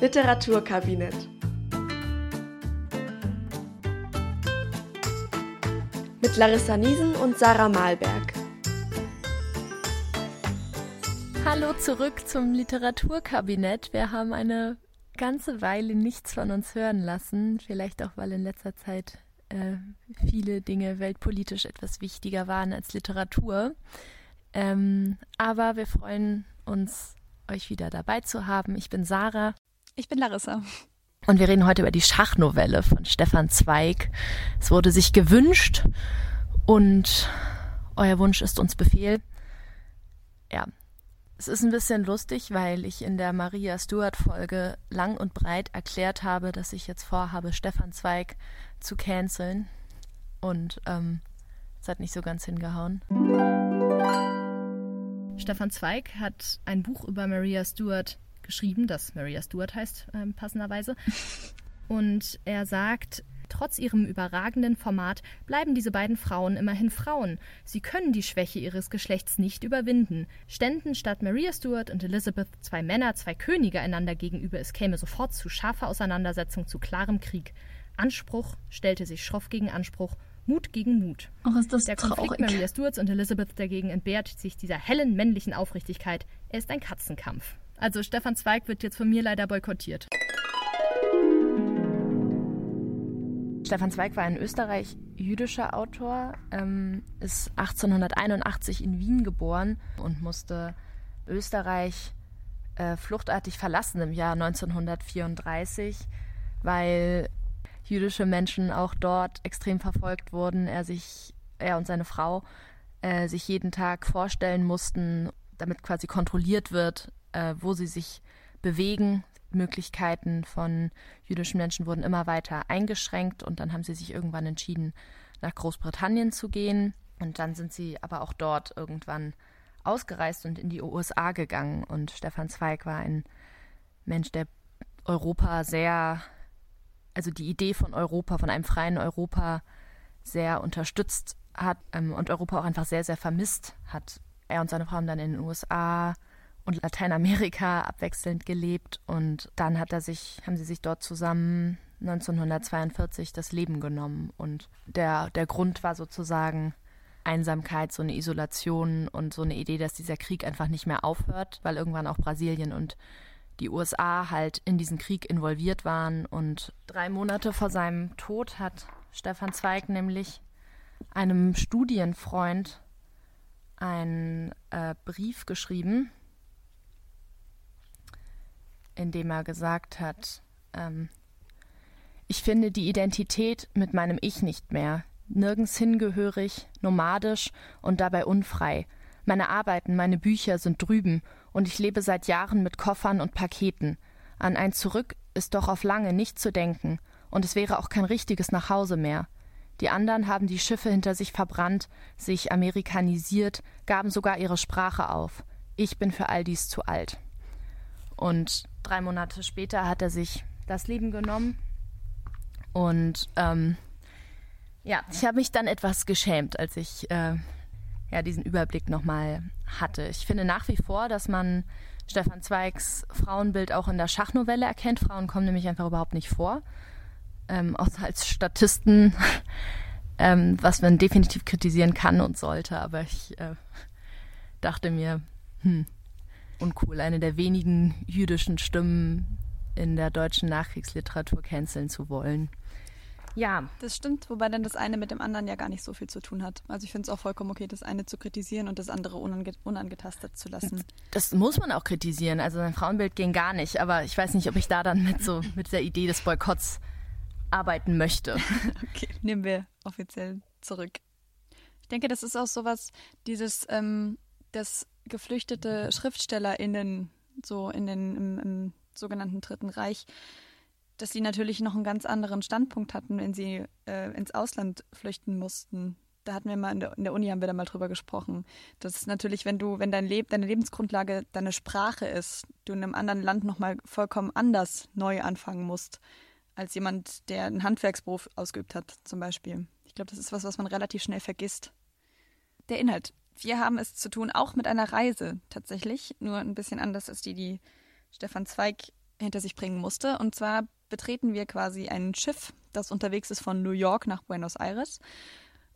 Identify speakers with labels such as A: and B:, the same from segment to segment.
A: Literaturkabinett. Mit Larissa Niesen und Sarah Malberg.
B: Hallo zurück zum Literaturkabinett. Wir haben eine ganze Weile nichts von uns hören lassen. Vielleicht auch, weil in letzter Zeit äh, viele Dinge weltpolitisch etwas wichtiger waren als Literatur. Ähm, aber wir freuen uns, euch wieder dabei zu haben. Ich bin Sarah.
C: Ich bin Larissa.
B: Und wir reden heute über die Schachnovelle von Stefan Zweig. Es wurde sich gewünscht und euer Wunsch ist uns Befehl. Ja, es ist ein bisschen lustig, weil ich in der Maria Stuart Folge lang und breit erklärt habe, dass ich jetzt vorhabe, Stefan Zweig zu canceln. Und ähm, es hat nicht so ganz hingehauen. Stefan Zweig hat ein Buch über Maria Stuart geschrieben, das Maria Stuart heißt, äh, passenderweise. Und er sagt, Trotz ihrem überragenden Format bleiben diese beiden Frauen immerhin Frauen. Sie können die Schwäche ihres Geschlechts nicht überwinden. Ständen statt Maria Stuart und Elizabeth zwei Männer, zwei Könige einander gegenüber, es käme sofort zu scharfer Auseinandersetzung, zu klarem Krieg. Anspruch stellte sich schroff gegen Anspruch, Mut gegen Mut.
C: Ach, ist das
B: Der
C: traurig.
B: Konflikt Maria Stuarts und Elizabeth dagegen entbehrt sich dieser hellen männlichen Aufrichtigkeit. Er ist ein Katzenkampf. Also Stefan Zweig wird jetzt von mir leider boykottiert. Stefan Zweig war ein österreich-jüdischer Autor, ähm, ist 1881 in Wien geboren und musste Österreich äh, fluchtartig verlassen im Jahr 1934, weil jüdische Menschen auch dort extrem verfolgt wurden. Er sich, er und seine Frau äh, sich jeden Tag vorstellen mussten, damit quasi kontrolliert wird, äh, wo sie sich bewegen. Möglichkeiten von jüdischen Menschen wurden immer weiter eingeschränkt und dann haben sie sich irgendwann entschieden, nach Großbritannien zu gehen. Und dann sind sie aber auch dort irgendwann ausgereist und in die USA gegangen. Und Stefan Zweig war ein Mensch, der Europa sehr, also die Idee von Europa, von einem freien Europa sehr unterstützt hat ähm, und Europa auch einfach sehr, sehr vermisst hat. Er und seine Frau haben dann in den USA und Lateinamerika abwechselnd gelebt und dann hat er sich, haben sie sich dort zusammen 1942 das Leben genommen und der, der Grund war sozusagen Einsamkeit, so eine Isolation und so eine Idee, dass dieser Krieg einfach nicht mehr aufhört, weil irgendwann auch Brasilien und die USA halt in diesen Krieg involviert waren und drei Monate vor seinem Tod hat Stefan Zweig nämlich einem Studienfreund einen äh, Brief geschrieben, in dem er gesagt hat, ähm, ich finde die Identität mit meinem Ich nicht mehr, nirgends hingehörig, nomadisch und dabei unfrei. Meine Arbeiten, meine Bücher sind drüben und ich lebe seit Jahren mit Koffern und Paketen. An ein Zurück ist doch auf lange nicht zu denken, und es wäre auch kein richtiges Nachhause mehr. Die anderen haben die Schiffe hinter sich verbrannt, sich amerikanisiert, gaben sogar ihre Sprache auf. Ich bin für all dies zu alt. Und drei Monate später hat er sich das Leben genommen. Und ähm, ja, ich habe mich dann etwas geschämt, als ich äh, ja, diesen Überblick nochmal hatte. Ich finde nach wie vor, dass man Stefan Zweigs Frauenbild auch in der Schachnovelle erkennt. Frauen kommen nämlich einfach überhaupt nicht vor. Ähm, außer als Statisten, ähm, was man definitiv kritisieren kann und sollte. Aber ich äh, dachte mir, hm, uncool, eine der wenigen jüdischen Stimmen in der deutschen Nachkriegsliteratur canceln zu wollen. Ja.
C: Das stimmt, wobei dann das eine mit dem anderen ja gar nicht so viel zu tun hat. Also ich finde es auch vollkommen okay, das eine zu kritisieren und das andere unange unangetastet zu lassen.
B: Das muss man auch kritisieren. Also sein Frauenbild ging gar nicht, aber ich weiß nicht, ob ich da dann mit so mit der Idee des Boykotts arbeiten möchte.
C: okay, nehmen wir offiziell zurück. Ich denke, das ist auch sowas, dieses, ähm, dass geflüchtete SchriftstellerInnen so in den im, im sogenannten Dritten Reich dass sie natürlich noch einen ganz anderen Standpunkt hatten, wenn sie äh, ins Ausland flüchten mussten. Da hatten wir mal in der, in der, Uni haben wir da mal drüber gesprochen. Das ist natürlich, wenn du, wenn dein Leb, deine Lebensgrundlage deine Sprache ist, du in einem anderen Land nochmal vollkommen anders neu anfangen musst, als jemand, der einen Handwerksberuf ausgeübt hat, zum Beispiel. Ich glaube, das ist was, was man relativ schnell vergisst. Der Inhalt. Wir haben es zu tun auch mit einer Reise tatsächlich, nur ein bisschen anders als die, die Stefan Zweig hinter sich bringen musste. Und zwar betreten wir quasi ein Schiff, das unterwegs ist von New York nach Buenos Aires.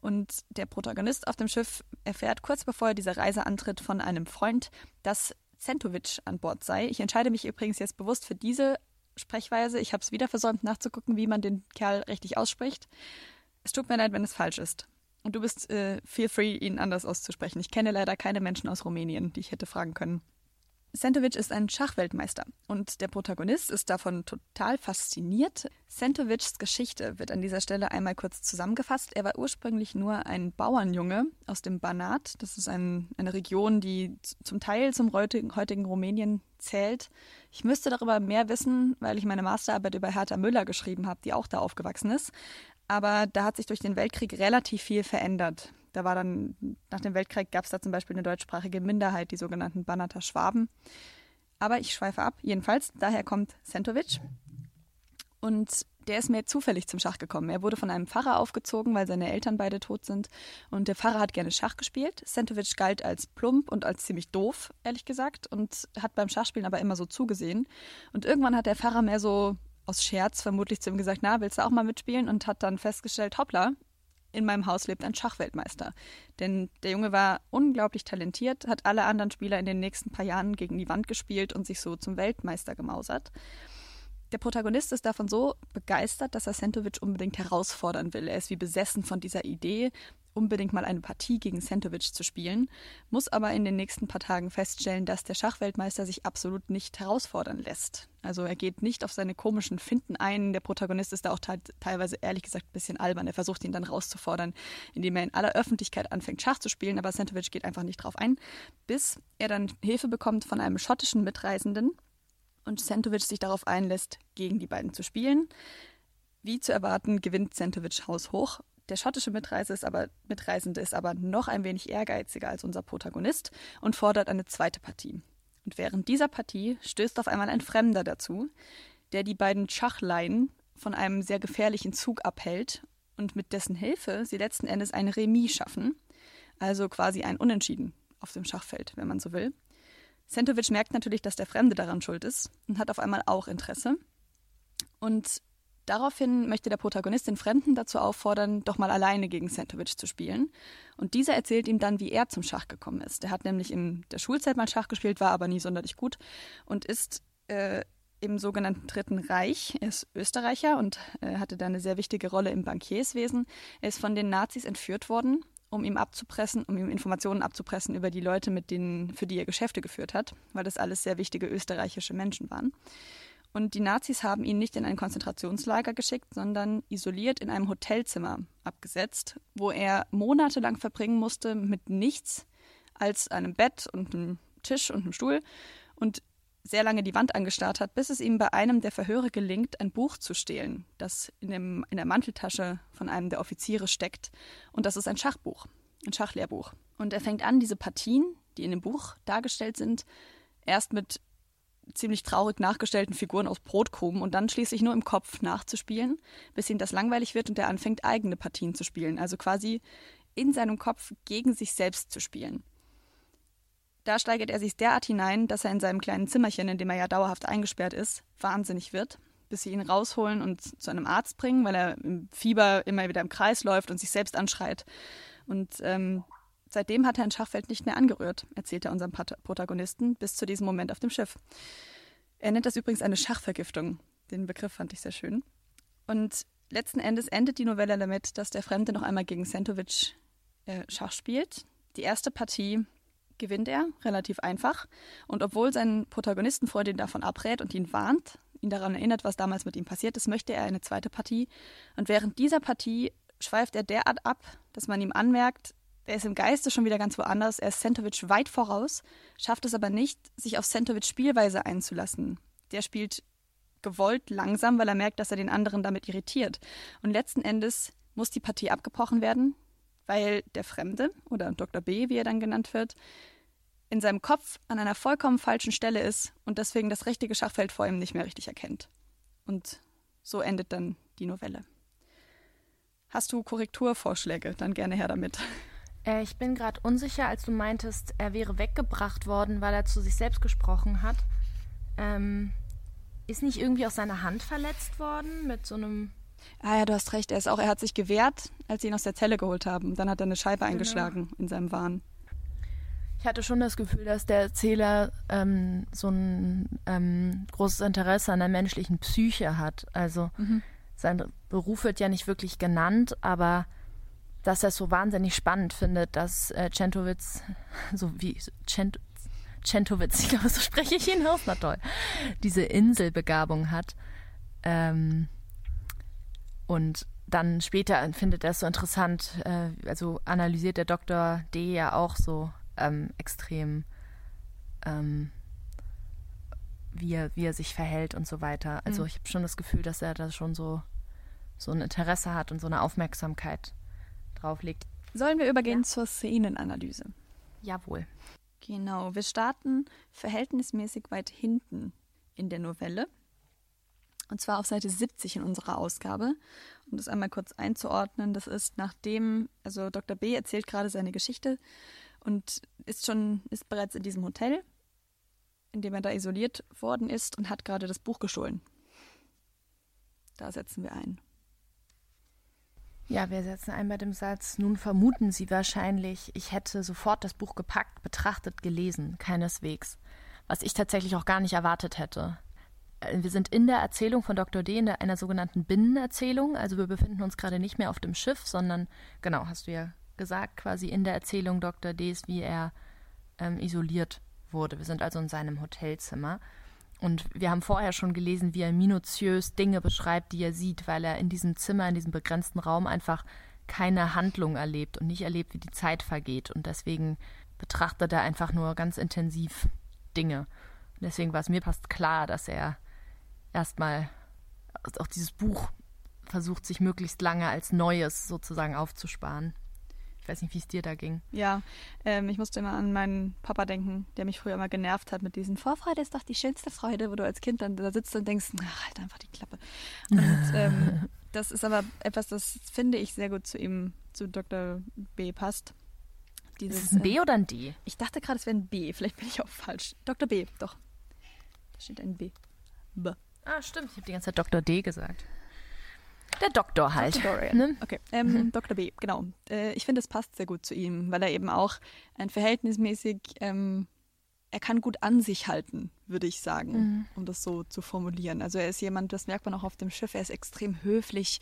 C: Und der Protagonist auf dem Schiff erfährt kurz bevor er diese Reise antritt von einem Freund, dass Centovic an Bord sei. Ich entscheide mich übrigens jetzt bewusst für diese Sprechweise. Ich habe es wieder versäumt nachzugucken, wie man den Kerl richtig ausspricht. Es tut mir leid, wenn es falsch ist. Und du bist äh, feel free, ihn anders auszusprechen. Ich kenne leider keine Menschen aus Rumänien, die ich hätte fragen können. Sentovic ist ein Schachweltmeister und der Protagonist ist davon total fasziniert. Sentovics Geschichte wird an dieser Stelle einmal kurz zusammengefasst. Er war ursprünglich nur ein Bauernjunge aus dem Banat. Das ist ein, eine Region, die zum Teil zum heutigen, heutigen Rumänien zählt. Ich müsste darüber mehr wissen, weil ich meine Masterarbeit über Hertha Müller geschrieben habe, die auch da aufgewachsen ist. Aber da hat sich durch den Weltkrieg relativ viel verändert. Da war dann, nach dem Weltkrieg gab es da zum Beispiel eine deutschsprachige Minderheit, die sogenannten Banater Schwaben. Aber ich schweife ab. Jedenfalls, daher kommt Sentovic. Und der ist mir zufällig zum Schach gekommen. Er wurde von einem Pfarrer aufgezogen, weil seine Eltern beide tot sind. Und der Pfarrer hat gerne Schach gespielt. Sentovic galt als plump und als ziemlich doof, ehrlich gesagt, und hat beim Schachspielen aber immer so zugesehen. Und irgendwann hat der Pfarrer mehr so aus Scherz vermutlich zu ihm gesagt, na, willst du auch mal mitspielen? Und hat dann festgestellt, hoppla, in meinem Haus lebt ein Schachweltmeister. Denn der Junge war unglaublich talentiert, hat alle anderen Spieler in den nächsten paar Jahren gegen die Wand gespielt und sich so zum Weltmeister gemausert. Der Protagonist ist davon so begeistert, dass er Sentovic unbedingt herausfordern will. Er ist wie besessen von dieser Idee, unbedingt mal eine Partie gegen Sentovic zu spielen, muss aber in den nächsten paar Tagen feststellen, dass der Schachweltmeister sich absolut nicht herausfordern lässt. Also er geht nicht auf seine komischen Finden ein. Der Protagonist ist da auch teilweise ehrlich gesagt ein bisschen albern. Er versucht ihn dann rauszufordern, indem er in aller Öffentlichkeit anfängt, Schach zu spielen, aber Sentovic geht einfach nicht drauf ein, bis er dann Hilfe bekommt von einem schottischen Mitreisenden und Sentovic sich darauf einlässt, gegen die beiden zu spielen. Wie zu erwarten, gewinnt Sentovic haushoch der schottische Mitreise ist aber, Mitreisende ist aber noch ein wenig ehrgeiziger als unser Protagonist und fordert eine zweite Partie. Und während dieser Partie stößt auf einmal ein Fremder dazu, der die beiden Schachleien von einem sehr gefährlichen Zug abhält und mit dessen Hilfe sie letzten Endes ein Remis schaffen, also quasi ein Unentschieden auf dem Schachfeld, wenn man so will. Sentovic merkt natürlich, dass der Fremde daran schuld ist und hat auf einmal auch Interesse. Und Daraufhin möchte der Protagonist den Fremden dazu auffordern, doch mal alleine gegen Sentovic zu spielen. Und dieser erzählt ihm dann, wie er zum Schach gekommen ist. Er hat nämlich in der Schulzeit mal Schach gespielt, war aber nie sonderlich gut und ist äh, im sogenannten Dritten Reich. Er ist Österreicher und äh, hatte da eine sehr wichtige Rolle im Bankierswesen. Er ist von den Nazis entführt worden, um ihm abzupressen, um ihm Informationen abzupressen über die Leute, mit denen, für die er Geschäfte geführt hat, weil das alles sehr wichtige österreichische Menschen waren. Und die Nazis haben ihn nicht in ein Konzentrationslager geschickt, sondern isoliert in einem Hotelzimmer abgesetzt, wo er monatelang verbringen musste mit nichts als einem Bett und einem Tisch und einem Stuhl und sehr lange die Wand angestarrt hat, bis es ihm bei einem der Verhöre gelingt, ein Buch zu stehlen, das in, dem, in der Manteltasche von einem der Offiziere steckt. Und das ist ein Schachbuch, ein Schachlehrbuch. Und er fängt an, diese Partien, die in dem Buch dargestellt sind, erst mit ziemlich traurig nachgestellten Figuren aus Brotkrumen und dann schließlich nur im Kopf nachzuspielen, bis ihm das langweilig wird und er anfängt, eigene Partien zu spielen. Also quasi in seinem Kopf gegen sich selbst zu spielen. Da steigert er sich derart hinein, dass er in seinem kleinen Zimmerchen, in dem er ja dauerhaft eingesperrt ist, wahnsinnig wird, bis sie ihn rausholen und zu einem Arzt bringen, weil er im Fieber immer wieder im Kreis läuft und sich selbst anschreit. Und ähm, Seitdem hat er ein Schachfeld nicht mehr angerührt, erzählt er unserem Protagonisten, bis zu diesem Moment auf dem Schiff. Er nennt das übrigens eine Schachvergiftung. Den Begriff fand ich sehr schön. Und letzten Endes endet die Novelle damit, dass der Fremde noch einmal gegen Sentovic äh, Schach spielt. Die erste Partie gewinnt er, relativ einfach. Und obwohl sein Protagonistenfreund ihn davon abrät und ihn warnt, ihn daran erinnert, was damals mit ihm passiert ist, möchte er eine zweite Partie. Und während dieser Partie schweift er derart ab, dass man ihm anmerkt, er ist im Geiste schon wieder ganz woanders. Er ist Sentovic weit voraus, schafft es aber nicht, sich auf Sentovic Spielweise einzulassen. Der spielt gewollt langsam, weil er merkt, dass er den anderen damit irritiert. Und letzten Endes muss die Partie abgebrochen werden, weil der Fremde oder Dr. B, wie er dann genannt wird, in seinem Kopf an einer vollkommen falschen Stelle ist und deswegen das richtige Schachfeld vor ihm nicht mehr richtig erkennt. Und so endet dann die Novelle. Hast du Korrekturvorschläge? Dann gerne her damit.
B: Äh, ich bin gerade unsicher, als du meintest, er wäre weggebracht worden, weil er zu sich selbst gesprochen hat. Ähm, Ist nicht irgendwie auch seine Hand verletzt worden mit so einem.
C: Ah ja, du hast recht. Er ist auch, er hat sich gewehrt, als sie ihn aus der Zelle geholt haben. Dann hat er eine Scheibe
B: Genau.
C: eingeschlagen in seinem Wahn.
B: Ich hatte schon das Gefühl, dass der Erzähler ähm, so ein ähm, großes Interesse an der menschlichen Psyche hat. Also sein Beruf wird ja nicht wirklich genannt, aber dass er es so wahnsinnig spannend findet, dass äh, Centowitz, so wie Cent, Centowitz, ich glaube, so spreche ich ihn aus, na toll, diese Inselbegabung hat. Ähm, und dann später findet er es so interessant, äh, also analysiert der Dr. D ja auch so ähm, extrem, ähm, wie, er, wie er sich verhält und so weiter. Also
C: Mhm.
B: ich habe schon das Gefühl, dass er da schon so, so ein Interesse hat und so eine Aufmerksamkeit drauf legt.
C: Sollen wir übergehen zur Szenenanalyse?
B: Jawohl.
C: Genau, wir starten verhältnismäßig weit hinten in der Novelle. Und zwar auf Seite 70 in unserer Ausgabe. Um das einmal kurz einzuordnen, das ist nachdem, also Dr. B erzählt gerade seine Geschichte und ist schon, ist bereits in diesem Hotel, in dem er da isoliert worden ist und hat gerade das Buch gestohlen. Da setzen wir ein.
B: Ja, wir setzen ein bei dem Satz, nun vermuten Sie wahrscheinlich, ich hätte sofort das Buch gepackt, betrachtet, gelesen. Keineswegs. Was ich tatsächlich auch gar nicht erwartet hätte. Äh, Wir sind in der Erzählung von Dr. D in einer sogenannten Binnenerzählung. Also wir befinden uns gerade nicht mehr auf dem Schiff, sondern, genau, hast du ja gesagt, quasi in der Erzählung Dr. Ds, wie er ähm, isoliert wurde. Wir sind also in seinem Hotelzimmer. Und wir haben vorher schon gelesen, wie er minutiös Dinge beschreibt, die er sieht, weil er in diesem Zimmer, in diesem begrenzten Raum einfach keine Handlung erlebt und nicht erlebt, wie die Zeit vergeht. Und deswegen betrachtet er einfach nur ganz intensiv Dinge. Und deswegen war es mir fast klar, dass er erstmal auch dieses Buch versucht, sich möglichst lange als Neues sozusagen aufzusparen. Ich weiß nicht, wie es dir da ging.
C: Ja, ähm, ich musste immer an meinen Papa denken, der mich früher immer genervt hat mit diesem Vorfreude ist doch die schönste Freude, wo du als Kind dann da sitzt und denkst, ach, halt einfach die Klappe. Und ähm, das ist aber etwas, das finde ich sehr gut zu ihm, zu Dr. B passt.
B: Ist
C: Dieses,
B: es ein B oder ein D?
C: Ich dachte gerade, es wäre ein B, vielleicht bin ich auch falsch. Dr. B, doch. Da steht ein B. B.
B: Ah, stimmt. Ich habe die ganze Zeit Dr. D gesagt. Der Doktor halt.
C: Dr. Dorian.
B: Ne?
C: Okay, ähm, Dr. B, genau. Äh, ich finde, es passt sehr gut zu ihm, weil er eben auch ein verhältnismäßig, ähm, er kann gut an sich halten, würde ich sagen,
B: Mhm.
C: um das so zu formulieren. Also er ist jemand, das merkt man auch auf dem Schiff, er ist extrem höflich,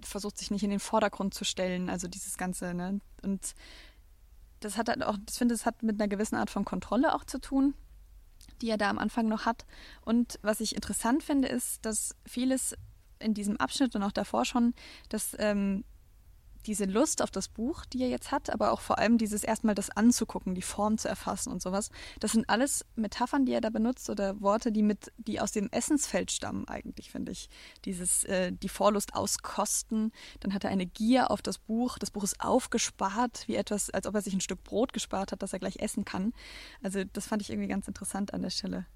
C: versucht sich nicht in den Vordergrund zu stellen, also dieses Ganze, ne? Und das hat halt auch, ich finde, es hat mit einer gewissen Art von Kontrolle auch zu tun, die er da am Anfang noch hat. Und was ich interessant finde, ist, dass vieles in diesem Abschnitt und auch davor schon, dass ähm, diese Lust auf das Buch, die er jetzt hat, aber auch vor allem dieses erstmal das anzugucken, die Form zu erfassen und sowas, das sind alles Metaphern, die er da benutzt oder Worte, die mit, die aus dem Essensfeld stammen eigentlich, finde ich. Dieses, äh, die Vorlust auskosten, dann hat er eine Gier auf das Buch, das Buch ist aufgespart, wie etwas, als ob er sich ein Stück Brot gespart hat, das er gleich essen kann. Also das fand ich irgendwie ganz interessant an der Stelle.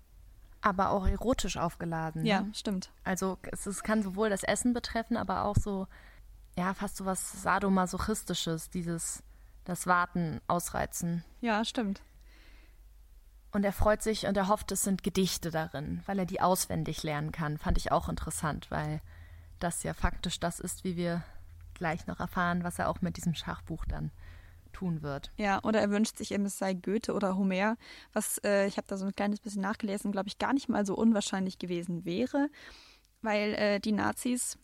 B: Aber auch erotisch aufgeladen.
C: Ja,
B: Ne?
C: stimmt.
B: Also es, es kann sowohl das Essen betreffen, aber auch so, ja, fast so was Sadomasochistisches, dieses, das Warten, Ausreizen.
C: Ja, stimmt.
B: Und er freut sich und er hofft, es sind Gedichte darin, weil er die auswendig lernen kann. Fand ich auch interessant, weil das ja faktisch das ist, wie wir gleich noch erfahren, was er auch mit diesem Schachbuch dann tun wird.
C: Ja, oder er wünscht sich eben, es sei Goethe oder Homer, was äh, ich habe da so ein kleines bisschen nachgelesen, glaube ich, gar nicht mal so unwahrscheinlich gewesen wäre, weil äh, die Nazis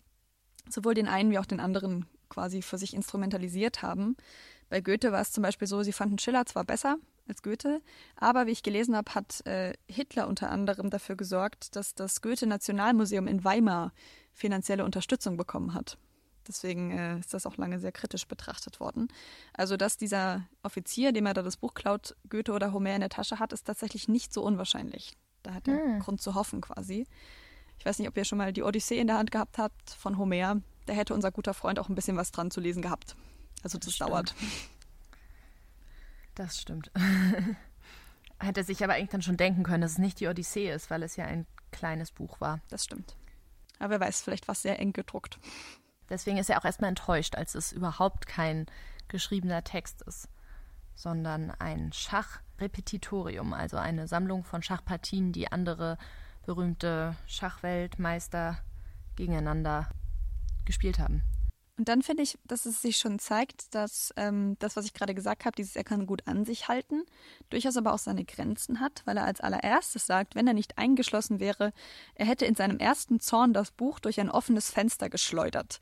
C: sowohl den einen wie auch den anderen quasi für sich instrumentalisiert haben. Bei Goethe war es zum Beispiel so, sie fanden Schiller zwar besser als Goethe, aber wie ich gelesen habe, hat äh, Hitler unter anderem dafür gesorgt, dass das Goethe-Nationalmuseum in Weimar finanzielle Unterstützung bekommen hat. Deswegen äh, ist das auch lange sehr kritisch betrachtet worden. Also, dass dieser Offizier, dem er da das Buch klaut, Goethe oder Homer in der Tasche hat, ist tatsächlich nicht so unwahrscheinlich. Da hat er
B: Hm.
C: Grund zu hoffen quasi. Ich weiß nicht, ob ihr schon mal die Odyssee in der Hand gehabt habt von Homer. Da hätte unser guter Freund auch ein bisschen was dran zu lesen gehabt. Also das,
B: Das
C: dauert.
B: Das stimmt. Hätte sich aber eigentlich dann schon denken können, dass es nicht die Odyssee ist, weil es ja ein kleines Buch war.
C: Das stimmt. Aber wer weiß, vielleicht war es sehr eng gedruckt.
B: Deswegen ist er auch erstmal enttäuscht, als es überhaupt kein geschriebener Text ist, sondern ein Schachrepetitorium, also eine Sammlung von Schachpartien, die andere berühmte Schachweltmeister gegeneinander gespielt haben.
C: Und dann finde ich, dass es sich schon zeigt, dass ähm, das, was ich gerade gesagt habe, dieses er kann gut an sich halten, durchaus aber auch seine Grenzen hat, weil er als allererstes sagt, wenn er nicht eingeschlossen wäre, er hätte in seinem ersten Zorn das Buch durch ein offenes Fenster geschleudert.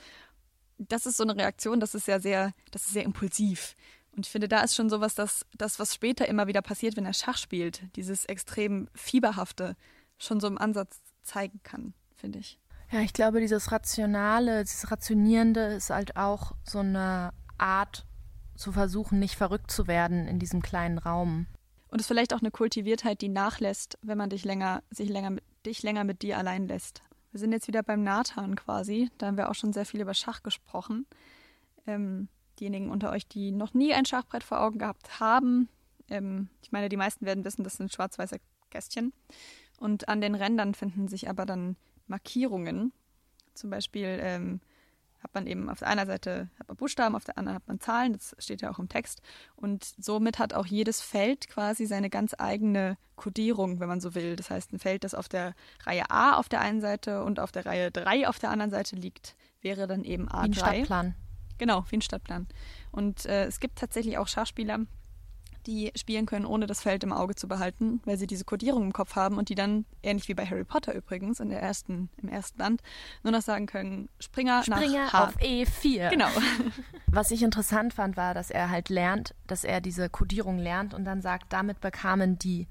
C: Das ist so eine Reaktion, das ist ja sehr, das ist sehr impulsiv. Und ich finde, da ist schon sowas, dass das, was später immer wieder passiert, wenn er Schach spielt, dieses extrem fieberhafte, schon so im Ansatz zeigen kann, finde ich.
B: Ja, ich glaube, dieses Rationale, dieses Rationierende ist halt auch so eine Art zu versuchen, nicht verrückt zu werden in diesem kleinen Raum.
C: Und es ist vielleicht auch eine Kultiviertheit, die nachlässt, wenn man dich länger, sich länger mit, dich länger mit dir allein lässt. Wir sind jetzt wieder beim Nathan quasi. Da haben wir auch schon sehr viel über Schach gesprochen. Ähm, diejenigen unter euch, die noch nie ein Schachbrett vor Augen gehabt haben, ähm, ich meine, die meisten werden wissen, das sind schwarz-weiße Kästchen. Und an den Rändern finden sich aber dann Markierungen. Zum Beispiel ähm, hat man eben auf der einen Seite hat man Buchstaben, auf der anderen hat man Zahlen, das steht ja auch im Text. Und somit hat auch jedes Feld quasi seine ganz eigene Codierung, wenn man so will. Das heißt, ein Feld, das auf der Reihe A auf der einen Seite und auf der Reihe 3 auf der anderen Seite liegt, wäre dann eben A3. Wie
B: ein Stadtplan.
C: Genau, wie ein Stadtplan. Und äh, es gibt tatsächlich auch Schachspieler, die spielen können, ohne das Feld im Auge zu behalten, weil sie diese Kodierung im Kopf haben und die dann, ähnlich wie bei Harry Potter übrigens, in der ersten, im ersten Band, nur noch sagen können, Springer,
B: Springer
C: nach H.
B: auf E4.
C: Genau.
B: Was ich interessant fand, war, dass er halt lernt, dass er diese Kodierung lernt und dann sagt, damit bekamen die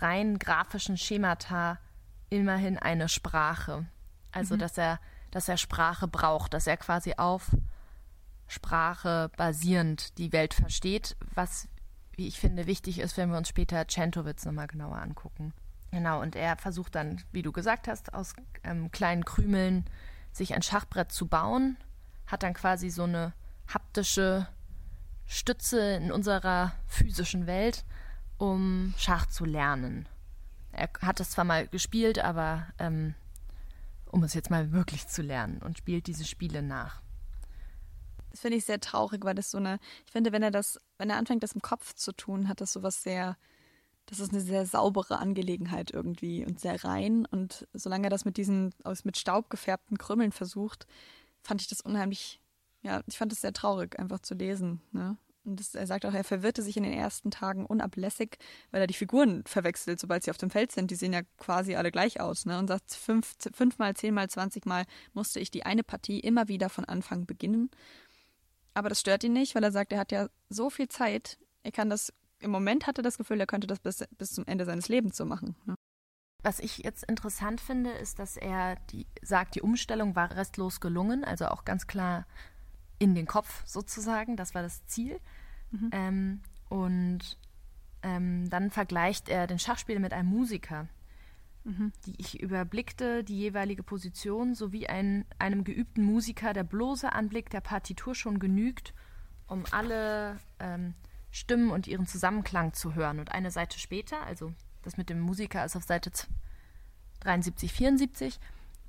B: rein grafischen Schemata immerhin eine Sprache. Also, mhm. dass er, dass er Sprache braucht, dass er quasi auf Sprache basierend die Welt versteht, was wie ich finde, wichtig ist, wenn wir uns später Centowitz nochmal genauer angucken. Genau, und er versucht dann, wie du gesagt hast, aus ähm, kleinen Krümeln sich ein Schachbrett zu bauen, hat dann quasi so eine haptische Stütze in unserer physischen Welt, um Schach zu lernen. Er hat es zwar mal gespielt, aber ähm, um es jetzt mal wirklich zu lernen und spielt diese Spiele nach.
C: Das finde ich sehr traurig, weil das so eine, ich finde, wenn er das, wenn er anfängt, das im Kopf zu tun, hat das sowas sehr, das ist eine sehr saubere Angelegenheit irgendwie und sehr rein. Und solange er das mit diesen aus mit Staub gefärbten Krümmeln versucht, fand ich das unheimlich, ja, ich fand es sehr traurig, einfach zu lesen. Ne? Und das, er sagt auch, er verwirrte sich in den ersten Tagen unablässig, weil er die Figuren verwechselt, sobald sie auf dem Feld sind. Die sehen ja quasi alle gleich aus. Ne? Und sagt, fünf, fünfmal, zehnmal, zwanzigmal musste ich die eine Partie immer wieder von Anfang beginnen. Aber das stört ihn nicht, weil er sagt, er hat ja so viel Zeit. Er kann das, im Moment hat er das Gefühl, er könnte das bis, bis zum Ende seines Lebens so machen. Ne?
B: Was ich jetzt interessant finde, ist, dass er die, sagt, die Umstellung war restlos gelungen, also auch ganz klar in den Kopf sozusagen, das war das Ziel. Mhm. Ähm, und ähm, dann vergleicht er den Schachspieler mit einem Musiker. Mhm. Die ich überblickte die jeweilige Position sowie ein, einem geübten Musiker der bloße Anblick der Partitur schon genügt, um alle ähm, Stimmen und ihren Zusammenklang zu hören. Und eine Seite später, also das mit dem Musiker ist auf Seite 73, 74,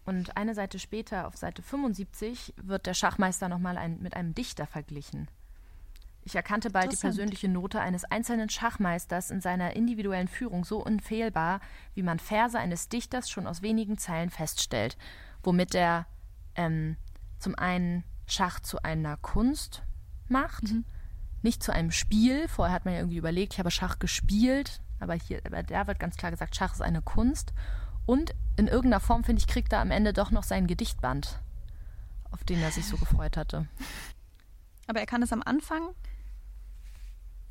B: und eine Seite später, auf Seite 75, wird der Schachmeister nochmal ein, mit einem Dichter verglichen. Ich erkannte bald die persönliche Note eines einzelnen Schachmeisters in seiner individuellen Führung so unfehlbar, wie man Verse eines Dichters schon aus wenigen Zeilen feststellt, womit er ähm, zum einen Schach zu einer Kunst macht, mhm. nicht zu einem Spiel. Vorher hat man ja irgendwie überlegt, ich habe Schach gespielt, aber hier, aber da wird ganz klar gesagt, Schach ist eine Kunst. Und in irgendeiner Form, finde ich, kriegt er am Ende doch noch sein Gedichtband, auf den er sich so gefreut hatte.
C: Aber er kann es am Anfang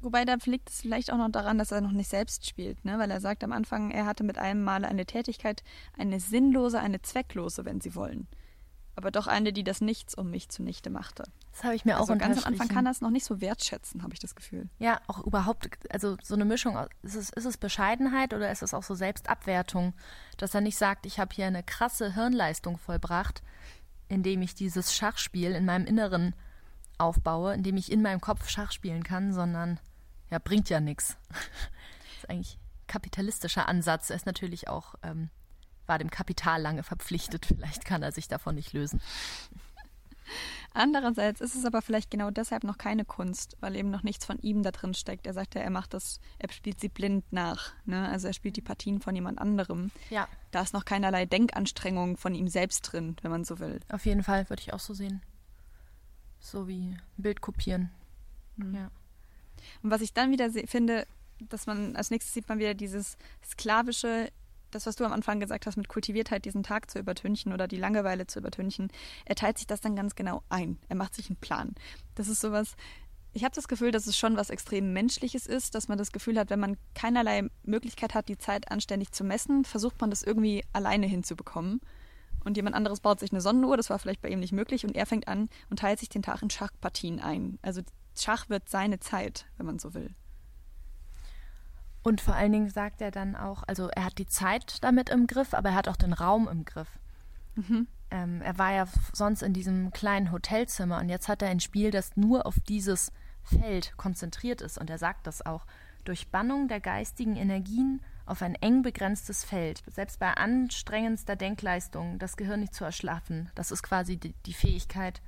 C: Wobei da liegt es vielleicht auch noch daran, dass er noch nicht selbst spielt, ne? weil er sagt am Anfang, er hatte mit einem Male eine Tätigkeit, eine sinnlose, eine zwecklose, wenn Sie wollen. Aber doch eine, die das Nichts um mich zunichte machte.
B: Das habe ich mir
C: also
B: auch
C: ganz am Anfang kann er es noch nicht so wertschätzen, habe ich das Gefühl.
B: Ja, auch überhaupt, also so eine Mischung. Ist es, ist es Bescheidenheit oder ist es auch so Selbstabwertung, dass er nicht sagt, ich habe hier eine krasse Hirnleistung vollbracht, indem ich dieses Schachspiel in meinem Inneren aufbaue, indem ich in meinem Kopf Schach spielen kann, sondern ja, bringt ja nichts. Das ist eigentlich kapitalistischer Ansatz. Er ist natürlich auch, ähm, war dem Kapital lange verpflichtet. Vielleicht kann er sich davon nicht lösen.
C: Andererseits ist es aber vielleicht genau deshalb noch keine Kunst, weil eben noch nichts von ihm da drin steckt. Er sagt ja, er macht das, er spielt sie blind nach. Ne? Also er spielt die Partien von jemand anderem.
B: Ja.
C: Da ist noch keinerlei Denkanstrengung von ihm selbst drin, wenn man so will.
B: Auf jeden Fall würde ich auch so sehen. So wie Bild kopieren.
C: Mhm. Ja. Und was ich dann wieder finde, dass man als nächstes sieht man wieder dieses sklavische das, was du am Anfang gesagt hast, mit Kultiviertheit diesen Tag zu übertünchen oder die Langeweile zu übertünchen, er teilt sich das dann ganz genau ein. Er macht sich einen Plan. Das ist sowas, ich habe das Gefühl, dass es schon was extrem Menschliches ist, dass man das Gefühl hat, wenn man keinerlei Möglichkeit hat, die Zeit anständig zu messen, versucht man das irgendwie alleine hinzubekommen. Und jemand anderes baut sich eine Sonnenuhr, das war vielleicht bei ihm nicht möglich, und er fängt an und teilt sich den Tag in Schachpartien ein. Also Schach wird seine Zeit, wenn man so will.
B: Und vor allen Dingen sagt er dann auch, also er hat die Zeit damit im Griff, aber er hat auch den Raum im Griff. Mhm. Ähm, er war ja sonst in diesem kleinen Hotelzimmer und jetzt hat er ein Spiel, das nur auf dieses Feld konzentriert ist. Und er sagt das auch. Durch Bannung der geistigen Energien auf ein eng begrenztes Feld, selbst bei anstrengendster Denkleistung, das Gehirn nicht zu erschlaffen. Das ist quasi die, die Fähigkeit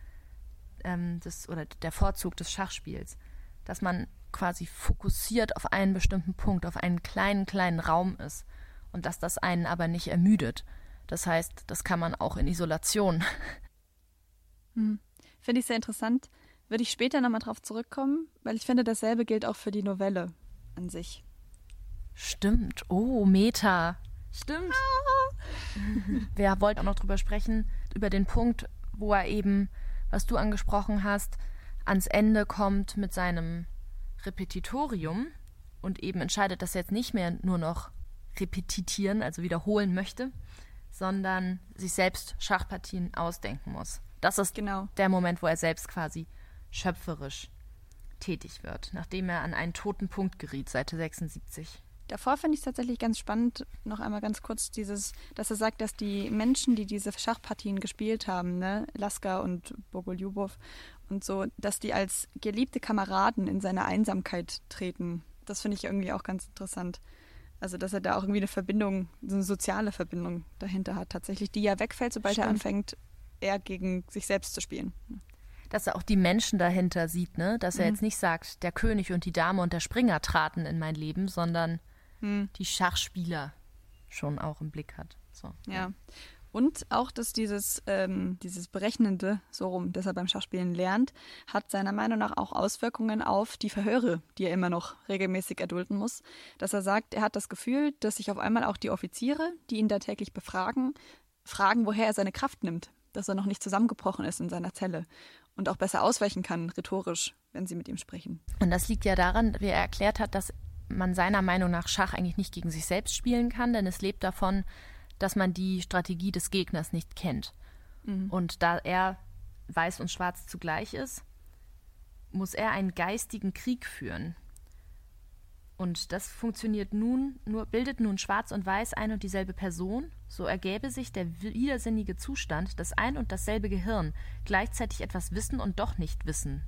B: ähm, des, oder der Vorzug des Schachspiels, dass man quasi fokussiert auf einen bestimmten Punkt, auf einen kleinen, kleinen Raum ist und dass das einen aber nicht ermüdet. Das heißt, das kann man auch in Isolation.
C: Hm. Finde ich sehr interessant. Würde ich später nochmal drauf zurückkommen, weil ich finde, dasselbe gilt auch für die Novelle an sich.
B: Stimmt. Oh, Meta. Stimmt. Ah. Wir wollten auch noch drüber sprechen, über den Punkt, wo er eben, was du angesprochen hast, ans Ende kommt mit seinem Repetitorium und eben entscheidet, dass er jetzt nicht mehr nur noch repetitieren, also wiederholen möchte, sondern sich selbst Schachpartien ausdenken muss. Das ist genau der Moment, wo er selbst quasi schöpferisch tätig wird, nachdem er an einen toten Punkt geriet, Seite 76.
C: Davor finde ich es tatsächlich ganz spannend, noch einmal ganz kurz dieses, dass er sagt, dass die Menschen, die diese Schachpartien gespielt haben, ne, Laska und Bogoljubov und so, dass die als geliebte Kameraden in seine Einsamkeit treten. Das finde ich irgendwie auch ganz interessant. Also, dass er da auch irgendwie eine Verbindung, so eine soziale Verbindung dahinter hat, tatsächlich, die ja wegfällt, sobald Stimmt. er anfängt, eher gegen sich selbst zu spielen.
B: Dass er auch die Menschen dahinter sieht, ne? Dass er mhm. jetzt nicht sagt, der König und die Dame und der Springer traten in mein Leben, sondern mhm. die Schachspieler schon auch im Blick hat. So,
C: ja. ja. Und auch, dass dieses, ähm, dieses Berechnende, so rum, das er beim Schachspielen lernt, hat seiner Meinung nach auch Auswirkungen auf die Verhöre, die er immer noch regelmäßig erdulden muss. Dass er sagt, er hat das Gefühl, dass sich auf einmal auch die Offiziere, die ihn da täglich befragen, fragen, woher er seine Kraft nimmt. Dass er noch nicht zusammengebrochen ist in seiner Zelle und auch besser ausweichen kann, rhetorisch, wenn sie mit ihm sprechen.
B: Und das liegt ja daran, wie er erklärt hat, dass man seiner Meinung nach Schach eigentlich nicht gegen sich selbst spielen kann, denn es lebt davon, dass man die Strategie des Gegners nicht kennt. Mhm. Und da er weiß und schwarz zugleich ist, muss er einen geistigen Krieg führen. Und das funktioniert nun, nur bildet nun Schwarz und Weiß ein und dieselbe Person, so ergäbe sich der widersinnige Zustand, dass ein und dasselbe Gehirn gleichzeitig etwas wissen und doch nicht wissen.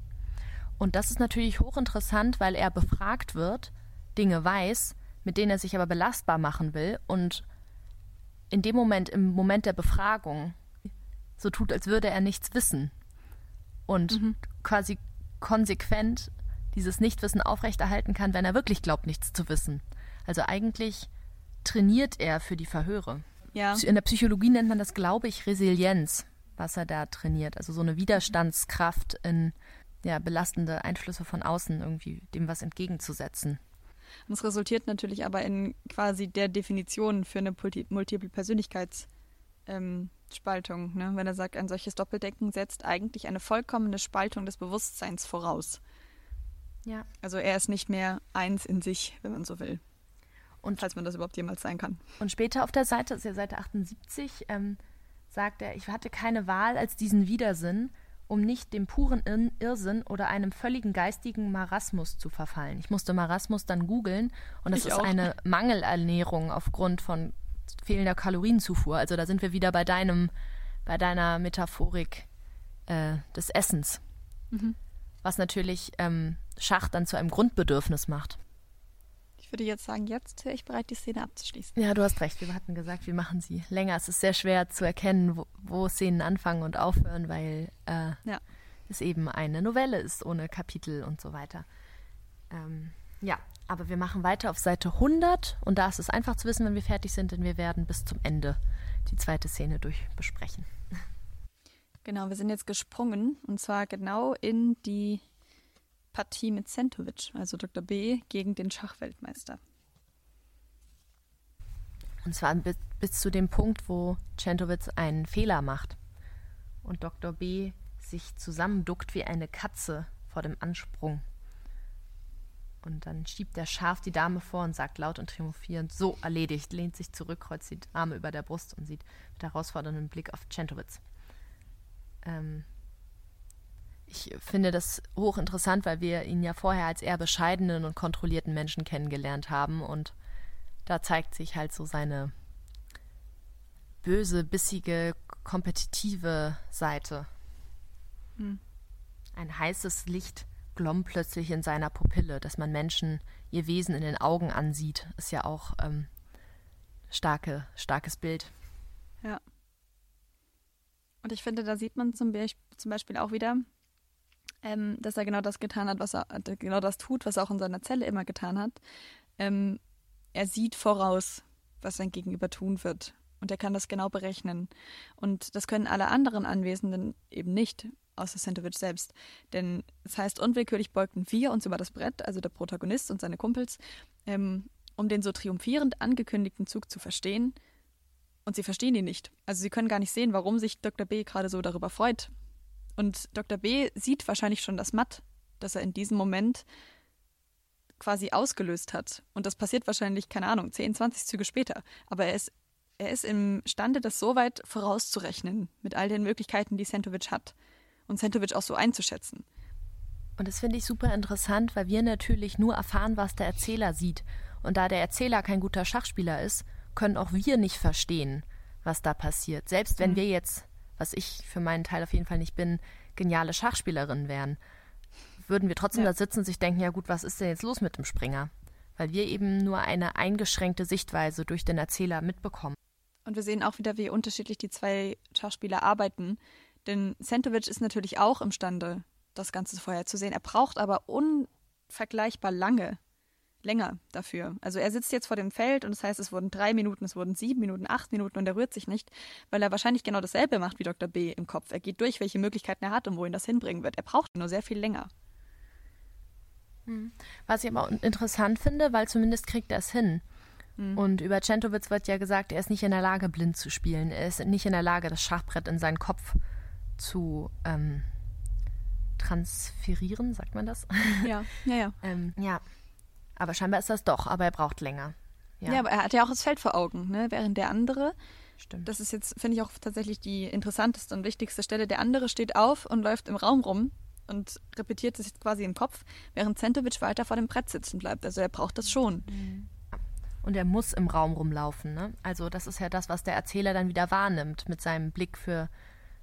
B: Und das ist natürlich hochinteressant, weil er befragt wird, Dinge weiß, mit denen er sich aber belastbar machen will und in dem Moment, im Moment der Befragung, so tut, als würde er nichts wissen und mhm. quasi konsequent dieses Nichtwissen aufrechterhalten kann, wenn er wirklich glaubt, nichts zu wissen. Also eigentlich trainiert er für die Verhöre. Ja. In der Psychologie nennt man das, glaube ich, Resilienz, was er da trainiert. Also so eine Widerstandskraft in ja, belastende Einflüsse von außen irgendwie dem was entgegenzusetzen.
C: Und es resultiert natürlich aber in quasi der Definition für eine multiple Persönlichkeitsspaltung. Ähm, ne? Wenn er sagt, ein solches Doppeldenken setzt eigentlich eine vollkommene Spaltung des Bewusstseins voraus. Ja. Also er ist nicht mehr eins in sich, wenn man so will. Und falls man das überhaupt jemals sein kann.
B: Und später auf der Seite, das ist ja Seite 78, ähm, sagt er, ich hatte keine Wahl als diesen Widersinn, um nicht dem puren Irrsinn oder einem völligen geistigen Marasmus zu verfallen. Ich musste Marasmus dann googeln und das ich ist auch. eine Mangelernährung aufgrund von fehlender Kalorienzufuhr. Also da sind wir wieder bei deinem, bei deiner Metaphorik äh, des Essens. Mhm. Was natürlich ähm, Schach dann zu einem Grundbedürfnis macht.
C: Ich würde jetzt sagen, jetzt wäre ich bereit, die Szene abzuschließen.
B: Ja, du hast recht. Wir hatten gesagt, wir machen sie länger. Es ist sehr schwer zu erkennen, wo, wo Szenen anfangen und aufhören, weil äh, ja. es eben eine Novelle ist ohne Kapitel und so weiter. Ähm, ja, aber wir machen weiter auf Seite 100 und da ist es einfach zu wissen, wenn wir fertig sind, denn wir werden bis zum Ende die zweite Szene durch besprechen.
C: Genau, wir sind jetzt gesprungen und zwar genau in die Partie mit Sentovic, also Dr. B gegen den Schachweltmeister.
B: Und zwar bis, bis zu dem Punkt, wo Centovic einen Fehler macht und Dr. B sich zusammenduckt wie eine Katze vor dem Ansprung. Und dann schiebt er scharf die Dame vor und sagt laut und triumphierend, so erledigt, lehnt sich zurück, kreuzt die Arme über der Brust und sieht mit herausforderndem Blick auf Centowitz. Ähm, ich finde das hochinteressant, weil wir ihn ja vorher als eher bescheidenen und kontrollierten Menschen kennengelernt haben und da zeigt sich halt so seine böse, bissige, kompetitive Seite. Hm. Ein heißes Licht glomm plötzlich in seiner Pupille, dass man Menschen ihr Wesen in den Augen ansieht, ist ja auch ähm, starke, starkes Bild.
C: Ja. Und ich finde, da sieht man zum, Be zum Beispiel auch wieder, ähm, dass er genau das getan hat, was er äh, genau das tut, was er auch in seiner Zelle immer getan hat. Ähm, er sieht voraus, was sein Gegenüber tun wird. Und er kann das genau berechnen. Und das können alle anderen Anwesenden eben nicht, außer Sentovic selbst. Denn es heißt, unwillkürlich beugten wir uns über das Brett, also der Protagonist und seine Kumpels, ähm, um den so triumphierend angekündigten Zug zu verstehen. Und sie verstehen ihn nicht. Also sie können gar nicht sehen, warum sich Dr. B gerade so darüber freut. Und Dr. B sieht wahrscheinlich schon das Matt, das er in diesem Moment quasi ausgelöst hat. Und das passiert wahrscheinlich, keine Ahnung, 10, 20 Züge später. Aber er ist, er ist imstande, das so weit vorauszurechnen, mit all den Möglichkeiten, die Sentovic hat. Und Sentovic auch so einzuschätzen.
B: Und das finde ich super interessant, weil wir natürlich nur erfahren, was der Erzähler sieht. Und da der Erzähler kein guter Schachspieler ist, können auch wir nicht verstehen, was da passiert. Selbst wenn mhm. wir jetzt, was ich für meinen Teil auf jeden Fall nicht bin, geniale Schachspielerinnen wären würden wir trotzdem ja. da sitzen und sich denken, ja gut, was ist denn jetzt los mit dem Springer? Weil wir eben nur eine eingeschränkte Sichtweise durch den Erzähler mitbekommen.
C: Und wir sehen auch wieder, wie unterschiedlich die zwei Schachspieler arbeiten. Denn Sentovic ist natürlich auch imstande, das Ganze vorher zu sehen. Er braucht aber unvergleichbar lange, länger dafür. Also er sitzt jetzt vor dem Feld und das heißt, es wurden drei Minuten, es wurden sieben Minuten, acht Minuten und er rührt sich nicht, weil er wahrscheinlich genau dasselbe macht wie Dr. B im Kopf. Er geht durch, welche Möglichkeiten er hat und wohin das hinbringen wird. Er braucht nur sehr viel länger.
B: Hm. Was ich aber interessant finde, weil zumindest kriegt er es hin. Mhm. Und über Centowitz wird ja gesagt, er ist nicht in der Lage, blind zu spielen. Er ist nicht in der Lage, das Schachbrett in seinen Kopf zu ähm, transferieren, sagt man das?
C: Ja, ja, ja.
B: ähm, ja. Aber scheinbar ist das doch, aber er braucht länger.
C: Ja, ja aber er hat ja auch das Feld vor Augen, ne? während der andere, Stimmt. das ist jetzt, finde ich, auch tatsächlich die interessanteste und wichtigste Stelle, der andere steht auf und läuft im Raum rum und repetiert es quasi im Kopf, während Zentovic weiter vor dem Brett sitzen bleibt. Also er braucht das schon.
B: Und er muss im Raum rumlaufen. Ne? Also das ist ja das, was der Erzähler dann wieder wahrnimmt mit seinem Blick für,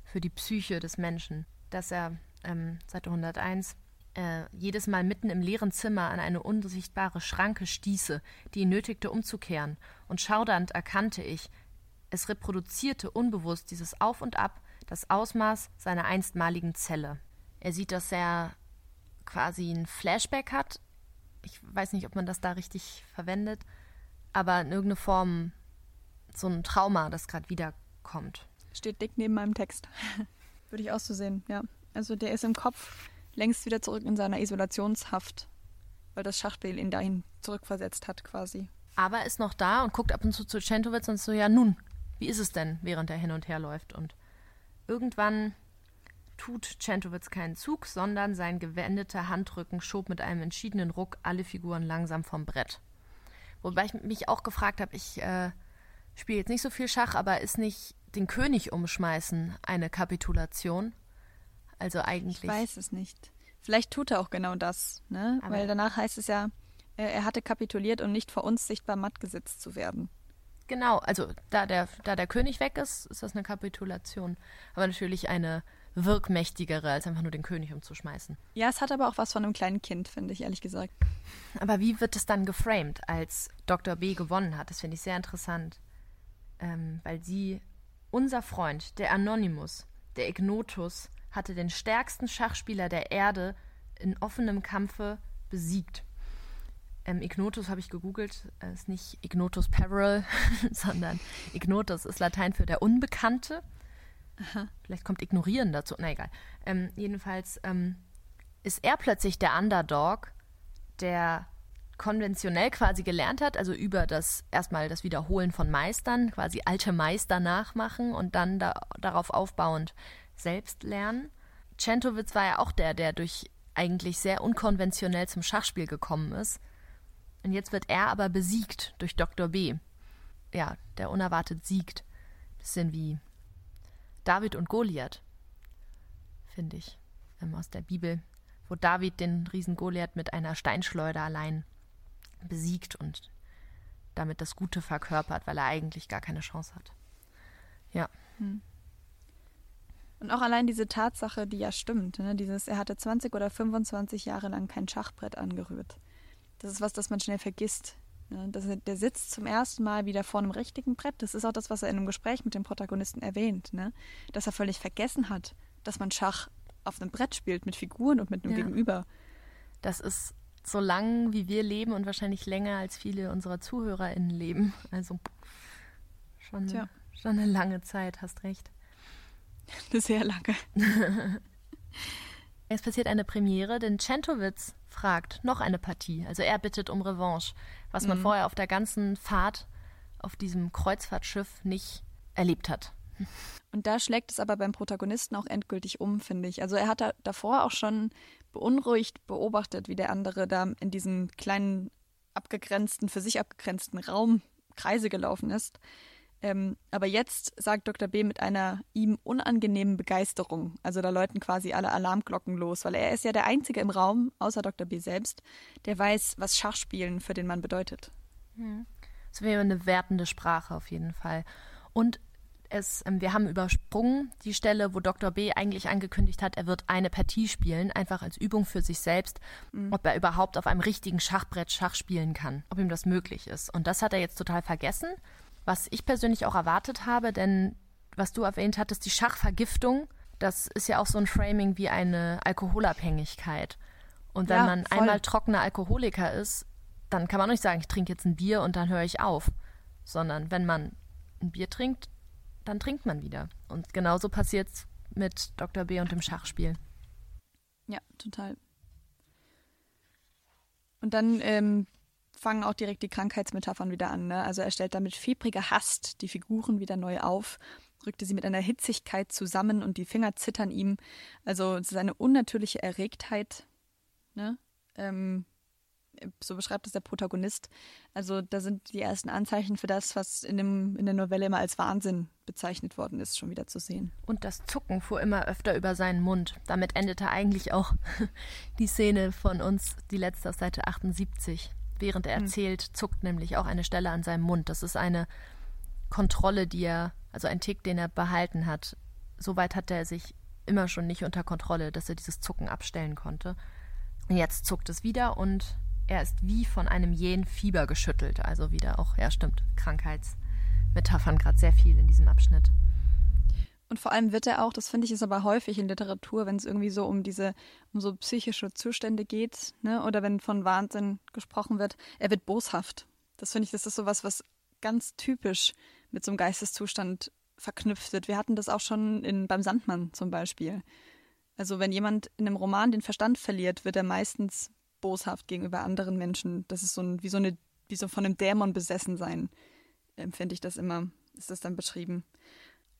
B: für die Psyche des Menschen. Dass er, ähm, Seite 101, äh, jedes Mal mitten im leeren Zimmer an eine unsichtbare Schranke stieße, die ihn nötigte umzukehren. Und schaudernd erkannte ich, es reproduzierte unbewusst dieses Auf und Ab, das Ausmaß seiner einstmaligen Zelle. Er sieht, dass er quasi ein Flashback hat. Ich weiß nicht, ob man das da richtig verwendet, aber in irgendeiner Form so ein Trauma, das gerade wiederkommt.
C: Steht dick neben meinem Text. Würde ich auch so sehen, ja. Also der ist im Kopf längst wieder zurück in seiner Isolationshaft, weil das Schachspiel ihn dahin zurückversetzt hat quasi.
B: Aber er ist noch da und guckt ab und zu zu Centowitz und so, ja nun, wie ist es denn, während er hin und her läuft? Und irgendwann tut Centowitz keinen Zug, sondern sein gewendeter Handrücken schob mit einem entschiedenen Ruck alle Figuren langsam vom Brett. Wobei ich mich auch gefragt habe, ich äh, spiele jetzt nicht so viel Schach, aber ist nicht den König umschmeißen eine Kapitulation? Also eigentlich. Ich
C: weiß es nicht. Vielleicht tut er auch genau das, ne? Aber Weil danach heißt es ja, er hatte kapituliert, um nicht vor uns sichtbar matt gesetzt zu werden.
B: Genau, also da der, da der König weg ist, ist das eine Kapitulation. Aber natürlich eine wirkmächtigere, als einfach nur den König umzuschmeißen.
C: Ja, es hat aber auch was von einem kleinen Kind, finde ich, ehrlich gesagt.
B: Aber wie wird es dann geframed, als Dr. B gewonnen hat? Das finde ich sehr interessant. Ähm, weil sie, unser Freund, der Anonymous, der Ignotus, hatte den stärksten Schachspieler der Erde in offenem Kampfe besiegt. Ähm, Ignotus habe ich gegoogelt, äh, ist nicht Ignotus Peril, sondern Ignotus ist Latein für der Unbekannte. Aha. Vielleicht kommt Ignorieren dazu. Na egal. Ähm, jedenfalls ähm, ist er plötzlich der Underdog, der konventionell quasi gelernt hat, also über das erstmal das Wiederholen von Meistern, quasi alte Meister nachmachen und dann da, darauf aufbauend selbst lernen. Centowitz war ja auch der, der durch eigentlich sehr unkonventionell zum Schachspiel gekommen ist. Und jetzt wird er aber besiegt durch Dr. B. Ja, der unerwartet siegt. Bisschen wie David und Goliath, finde ich, ähm, aus der Bibel, wo David den Riesen Goliath mit einer Steinschleuder allein besiegt und damit das Gute verkörpert, weil er eigentlich gar keine Chance hat. Ja. Hm.
C: Und auch allein diese Tatsache, die ja stimmt, ne? dieses, er hatte 20 oder 25 Jahre lang kein Schachbrett angerührt. Das ist was, das man schnell vergisst. Ne? Das, der sitzt zum ersten Mal wieder vor einem richtigen Brett. Das ist auch das, was er in einem Gespräch mit dem Protagonisten erwähnt, ne? dass er völlig vergessen hat, dass man Schach auf einem Brett spielt mit Figuren und mit einem ja. Gegenüber.
B: Das ist so lang, wie wir leben und wahrscheinlich länger als viele unserer ZuhörerInnen leben. Also schon, Tja. schon eine lange Zeit, hast recht.
C: Sehr lange.
B: es passiert eine Premiere, denn Centowitz fragt noch eine Partie. Also er bittet um Revanche, was man mhm. vorher auf der ganzen Fahrt auf diesem Kreuzfahrtschiff nicht erlebt hat.
C: Und da schlägt es aber beim Protagonisten auch endgültig um, finde ich. Also er hat da davor auch schon beunruhigt beobachtet, wie der andere da in diesem kleinen, abgegrenzten, für sich abgegrenzten Raum Kreise gelaufen ist. Ähm, aber jetzt sagt Dr. B mit einer ihm unangenehmen Begeisterung. Also da läuten quasi alle Alarmglocken los, weil er ist ja der Einzige im Raum, außer Dr. B selbst, der weiß, was Schachspielen für den Mann bedeutet.
B: Hm. Das wäre eine wertende Sprache auf jeden Fall. Und es, ähm, wir haben übersprungen die Stelle, wo Dr. B eigentlich angekündigt hat, er wird eine Partie spielen, einfach als Übung für sich selbst, mhm. ob er überhaupt auf einem richtigen Schachbrett Schach spielen kann, ob ihm das möglich ist. Und das hat er jetzt total vergessen, was ich persönlich auch erwartet habe, denn was du erwähnt hattest, die Schachvergiftung, das ist ja auch so ein Framing wie eine Alkoholabhängigkeit. Und wenn ja, man voll. einmal trockener Alkoholiker ist, dann kann man nicht sagen, ich trinke jetzt ein Bier und dann höre ich auf. Sondern wenn man ein Bier trinkt, dann trinkt man wieder. Und genauso passiert es mit Dr. B und dem Schachspiel.
C: Ja, total. Und dann ähm, fangen auch direkt die Krankheitsmetaphern wieder an. Ne? Also er stellt damit fiebriger Hast die Figuren wieder neu auf, rückte sie mit einer Hitzigkeit zusammen und die Finger zittern ihm. Also es ist eine unnatürliche Erregtheit. Ne? Ähm, so beschreibt es der Protagonist. Also da sind die ersten Anzeichen für das, was in, dem, in der Novelle immer als Wahnsinn bezeichnet worden ist, schon wieder zu sehen.
B: Und das Zucken fuhr immer öfter über seinen Mund. Damit endete eigentlich auch die Szene von uns, die letzte aus Seite 78. Während er hm. erzählt, zuckt nämlich auch eine Stelle an seinem Mund. Das ist eine Kontrolle, die er, also ein Tick, den er behalten hat. Soweit hat er sich immer schon nicht unter Kontrolle, dass er dieses Zucken abstellen konnte. Und jetzt zuckt es wieder und er ist wie von einem jähen Fieber geschüttelt. Also wieder auch, ja stimmt, Krankheitsmetaphern gerade sehr viel in diesem Abschnitt.
C: Und vor allem wird er auch, das finde ich ist aber häufig in Literatur, wenn es irgendwie so um diese, um so psychische Zustände geht, ne, oder wenn von Wahnsinn gesprochen wird, er wird boshaft. Das finde ich, das ist sowas, was ganz typisch mit so einem Geisteszustand verknüpft wird. Wir hatten das auch schon in, beim Sandmann zum Beispiel. Also wenn jemand in einem Roman den Verstand verliert, wird er meistens boshaft gegenüber anderen Menschen. Das ist so ein, wie so eine, wie so von einem Dämon besessen sein, empfinde ich das immer, ist das dann beschrieben.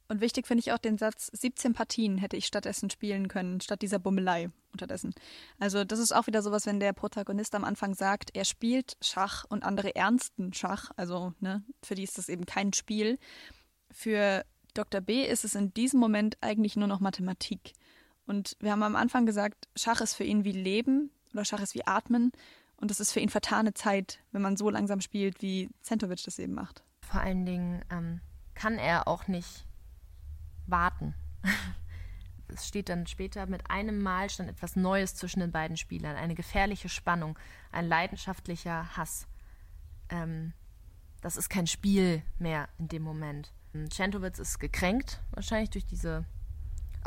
C: Und wichtig finde ich auch den Satz, 17 Partien hätte ich stattdessen spielen können, statt dieser Bummelei unterdessen. Also das ist auch wieder sowas, wenn der Protagonist am Anfang sagt, er spielt Schach und andere ernsten Schach, also ne, für die ist das eben kein Spiel. Für Dr. B ist es in diesem Moment eigentlich nur noch Mathematik. Und wir haben am Anfang gesagt, Schach ist für ihn wie Leben, oder Schach ist wie Atmen. Und es ist für ihn vertane Zeit, wenn man so langsam spielt, wie Centovic das eben macht.
B: Vor allen Dingen ähm, kann er auch nicht warten. es steht dann später mit einem Mal stand etwas Neues zwischen den beiden Spielern, eine gefährliche Spannung, ein leidenschaftlicher Hass. Ähm, das ist kein Spiel mehr in dem Moment. Centowitz ist gekränkt, wahrscheinlich durch diese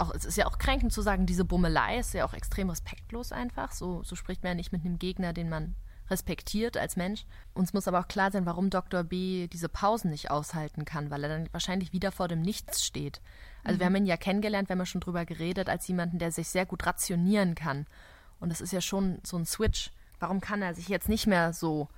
B: auch, es ist ja auch kränkend zu sagen, diese Bummelei ist ja auch extrem respektlos einfach. So, so spricht man ja nicht mit einem Gegner, den man respektiert als Mensch. Uns muss aber auch klar sein, warum Dr. B diese Pausen nicht aushalten kann, weil er dann wahrscheinlich wieder vor dem Nichts steht. Also mhm. wir haben ihn ja kennengelernt, wir haben ja schon drüber geredet, als jemanden, der sich sehr gut rationieren kann. Und das ist ja schon so ein Switch. Warum kann er sich jetzt nicht mehr so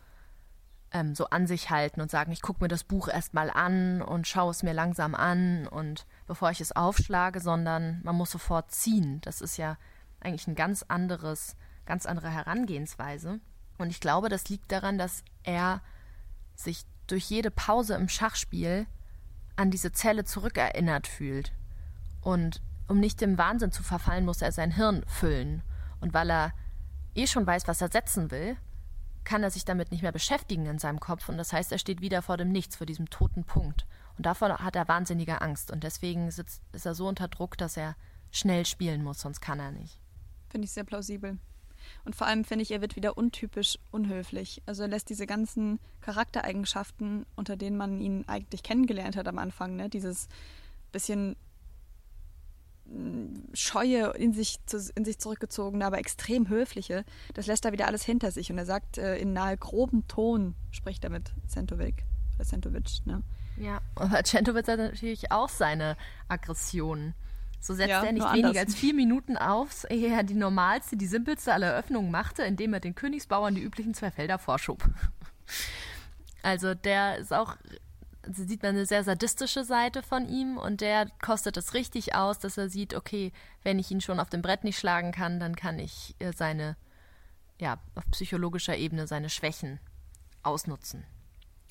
B: ähm, so an sich halten und sagen, ich gucke mir das Buch erstmal an und schaue es mir langsam an und bevor ich es aufschlage, sondern man muss sofort ziehen. Das ist ja eigentlich ein ganz anderes, ganz andere Herangehensweise. Und ich glaube, das liegt daran, dass er sich durch jede Pause im Schachspiel an diese Zelle zurückerinnert fühlt. Und um nicht dem Wahnsinn zu verfallen, muss er sein Hirn füllen. Und weil er eh schon weiß, was er setzen will, kann er sich damit nicht mehr beschäftigen in seinem Kopf. Und das heißt, er steht wieder vor dem Nichts, vor diesem toten Punkt. Und davor hat er wahnsinnige Angst. Und deswegen sitzt, ist er so unter Druck, dass er schnell spielen muss, sonst kann er nicht.
C: Finde ich sehr plausibel. Und vor allem finde ich, er wird wieder untypisch unhöflich. Also er lässt diese ganzen Charaktereigenschaften, unter denen man ihn eigentlich kennengelernt hat am Anfang, ne? dieses bisschen mm, scheue, in sich, in sich zurückgezogene, aber extrem höfliche, das lässt er wieder alles hinter sich. Und er sagt, äh, in nahe groben Ton spricht er mit Centovic. Oder Centovic, ne?
B: Ja, aber Centovic hat natürlich auch seine Aggressionen. So setzt ja, er nicht weniger als vier Minuten auf, ehe er die normalste, die simpelste aller Eröffnungen machte, indem er den Königsbauern die üblichen zwei Felder vorschob. Also der ist auch, also sieht man eine sehr sadistische Seite von ihm und der kostet es richtig aus, dass er sieht, okay, wenn ich ihn schon auf dem Brett nicht schlagen kann, dann kann ich äh, seine, ja, auf psychologischer Ebene seine Schwächen ausnutzen.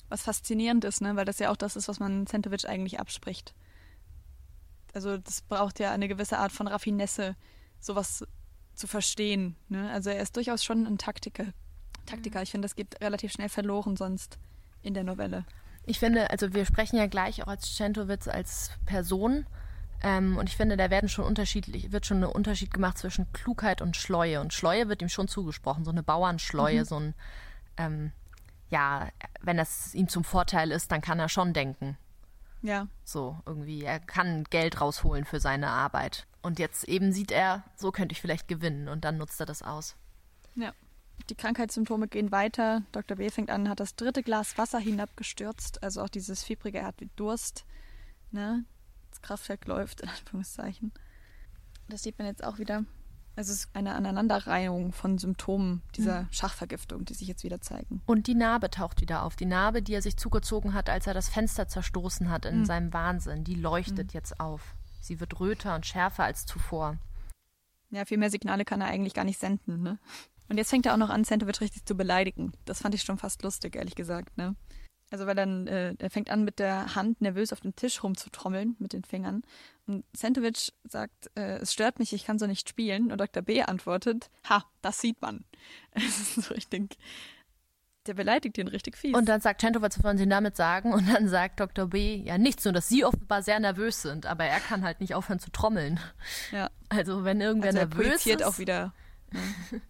C: Was faszinierend ist, ne? weil das ja auch das ist, was man Centovic eigentlich abspricht. Also das braucht ja eine gewisse Art von Raffinesse, sowas zu verstehen. Ne? Also er ist durchaus schon ein Taktiker. Taktiker. Mhm. Ich finde, das geht relativ schnell verloren sonst in der Novelle.
B: Ich finde, also wir sprechen ja gleich auch als Centowitz als Person. Ähm, und ich finde, da werden schon unterschiedlich, wird schon ein Unterschied gemacht zwischen Klugheit und Schleue. Und Schleue wird ihm schon zugesprochen, so eine Bauernschleue, mhm. so ein, ähm, ja, wenn das ihm zum Vorteil ist, dann kann er schon denken.
C: Ja.
B: So, irgendwie, er kann Geld rausholen für seine Arbeit. Und jetzt eben sieht er, so könnte ich vielleicht gewinnen und dann nutzt er das aus.
C: Ja. Die Krankheitssymptome gehen weiter. Dr. B. fängt an, hat das dritte Glas Wasser hinabgestürzt, also auch dieses fiebrige, er hat wie Durst. Ne? Das Kraftwerk läuft, in Anführungszeichen. Das sieht man jetzt auch wieder. Es ist eine Aneinanderreihung von Symptomen dieser mhm. Schachvergiftung, die sich jetzt wieder zeigen.
B: Und die Narbe taucht wieder auf. Die Narbe, die er sich zugezogen hat, als er das Fenster zerstoßen hat in mhm. seinem Wahnsinn, die leuchtet mhm. jetzt auf. Sie wird röter und schärfer als zuvor.
C: Ja, viel mehr Signale kann er eigentlich gar nicht senden, ne? Und jetzt fängt er auch noch an, Centovic richtig zu beleidigen. Das fand ich schon fast lustig, ehrlich gesagt, ne? Also weil dann, äh, er fängt an mit der Hand nervös auf dem Tisch rumzutrommeln mit den Fingern. Und Centovic sagt, äh, es stört mich, ich kann so nicht spielen. Und Dr. B antwortet, ha, das sieht man. So richtig, der beleidigt ihn richtig fies.
B: Und dann sagt Centovic, was wollen Sie damit sagen? Und dann sagt Dr. B, ja nichts, nur dass Sie offenbar sehr nervös sind, aber er kann halt nicht aufhören zu trommeln.
C: Ja.
B: Also wenn irgendwer also er nervös ist.
C: auch wieder ne,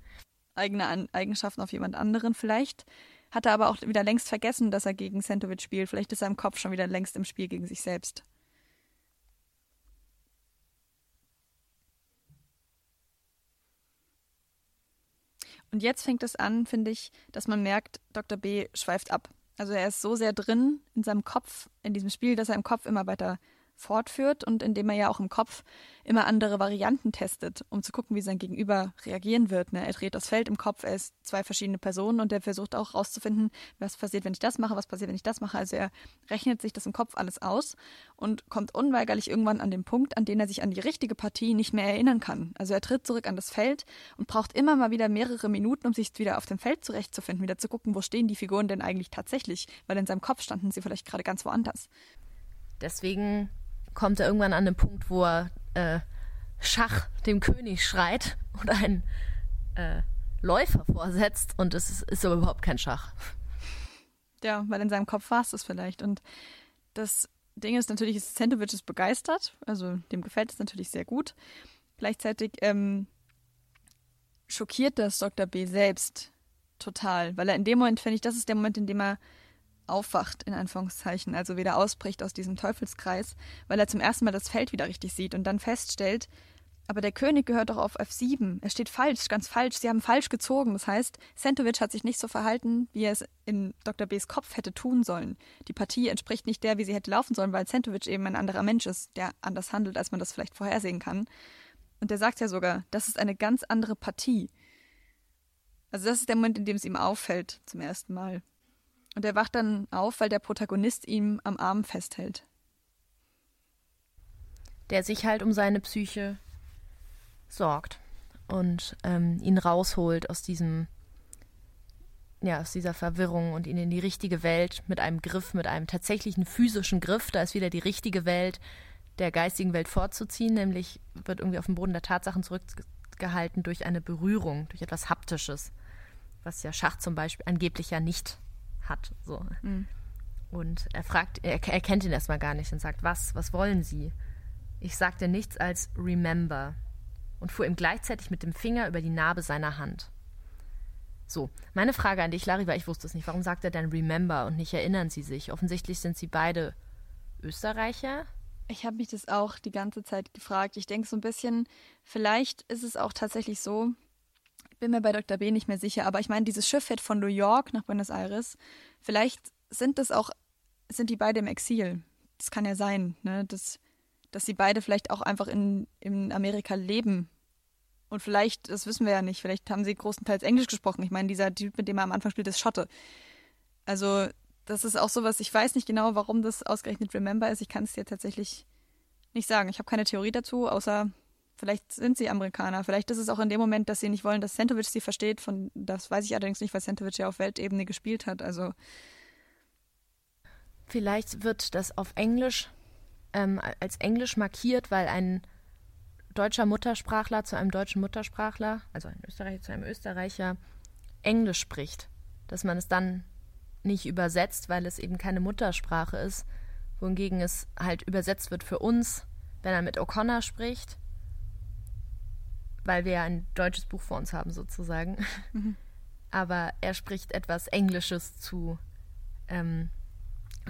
C: eigene Eigenschaften auf jemand anderen vielleicht hat er aber auch wieder längst vergessen, dass er gegen Sentovic spielt. Vielleicht ist er im Kopf schon wieder längst im Spiel gegen sich selbst. Und jetzt fängt es an, finde ich, dass man merkt, Dr. B schweift ab. Also er ist so sehr drin in seinem Kopf, in diesem Spiel, dass er im Kopf immer weiter fortführt und indem er ja auch im Kopf immer andere Varianten testet, um zu gucken, wie sein Gegenüber reagieren wird. Ne? Er dreht das Feld im Kopf, er ist zwei verschiedene Personen und er versucht auch rauszufinden, was passiert, wenn ich das mache, was passiert, wenn ich das mache. Also er rechnet sich das im Kopf alles aus und kommt unweigerlich irgendwann an den Punkt, an den er sich an die richtige Partie nicht mehr erinnern kann. Also er tritt zurück an das Feld und braucht immer mal wieder mehrere Minuten, um sich wieder auf dem Feld zurechtzufinden, wieder zu gucken, wo stehen die Figuren denn eigentlich tatsächlich, weil in seinem Kopf standen sie vielleicht gerade ganz woanders.
B: Deswegen kommt er irgendwann an den Punkt, wo er äh, Schach dem König schreit und einen äh, Läufer vorsetzt und es ist, ist aber überhaupt kein Schach.
C: Ja, weil in seinem Kopf war es das vielleicht. Und das Ding ist natürlich, ist Centovic ist begeistert, also dem gefällt es natürlich sehr gut. Gleichzeitig ähm, schockiert das Dr. B selbst total, weil er in dem Moment, finde ich, das ist der Moment, in dem er aufwacht, in Anführungszeichen, also wieder ausbricht aus diesem Teufelskreis, weil er zum ersten Mal das Feld wieder richtig sieht und dann feststellt, aber der König gehört doch auf F7. Er steht falsch, ganz falsch. Sie haben falsch gezogen. Das heißt, Sentovic hat sich nicht so verhalten, wie er es in Dr. Bs Kopf hätte tun sollen. Die Partie entspricht nicht der, wie sie hätte laufen sollen, weil Sentovic eben ein anderer Mensch ist, der anders handelt, als man das vielleicht vorhersehen kann. Und der sagt ja sogar, das ist eine ganz andere Partie. Also das ist der Moment, in dem es ihm auffällt zum ersten Mal. Und er wacht dann auf, weil der Protagonist ihm am Arm festhält.
B: Der sich halt um seine Psyche sorgt und ähm, ihn rausholt aus diesem ja, aus dieser Verwirrung und ihn in die richtige Welt mit einem Griff, mit einem tatsächlichen physischen Griff, da ist wieder die richtige Welt der geistigen Welt vorzuziehen, nämlich wird irgendwie auf den Boden der Tatsachen zurückgehalten durch eine Berührung, durch etwas Haptisches, was ja Schach zum Beispiel angeblich ja nicht hat. So. Mhm. Und er fragt, er, er kennt ihn erstmal gar nicht und sagt, was, was wollen Sie? Ich sagte nichts als Remember und fuhr ihm gleichzeitig mit dem Finger über die Narbe seiner Hand. So, meine Frage an dich, Larry, weil ich wusste es nicht. Warum sagt er denn Remember und nicht erinnern Sie sich? Offensichtlich sind Sie beide Österreicher.
C: Ich habe mich das auch die ganze Zeit gefragt. Ich denke so ein bisschen, vielleicht ist es auch tatsächlich so, bin mir bei Dr. B nicht mehr sicher, aber ich meine, dieses Schiff fährt von New York nach Buenos Aires. Vielleicht sind das auch, sind die beide im Exil. Das kann ja sein, ne? Das, dass sie beide vielleicht auch einfach in, in Amerika leben. Und vielleicht, das wissen wir ja nicht, vielleicht haben sie großenteils Englisch gesprochen. Ich meine, dieser Typ, mit dem er am Anfang spielt, ist Schotte. Also, das ist auch sowas, ich weiß nicht genau, warum das ausgerechnet Remember ist. Ich kann es dir tatsächlich nicht sagen. Ich habe keine Theorie dazu, außer vielleicht sind sie Amerikaner. Vielleicht ist es auch in dem Moment, dass sie nicht wollen, dass Sentovic sie versteht. Von, das weiß ich allerdings nicht, weil Sentovic ja auf Weltebene gespielt hat. Also.
B: Vielleicht wird das auf Englisch ähm, als Englisch markiert, weil ein deutscher Muttersprachler zu einem deutschen Muttersprachler, also ein Österreicher zu einem Österreicher, Englisch spricht. Dass man es dann nicht übersetzt, weil es eben keine Muttersprache ist, wohingegen es halt übersetzt wird für uns, wenn er mit O'Connor spricht, weil wir ja ein deutsches Buch vor uns haben sozusagen. Mhm. Aber er spricht etwas Englisches zu ähm,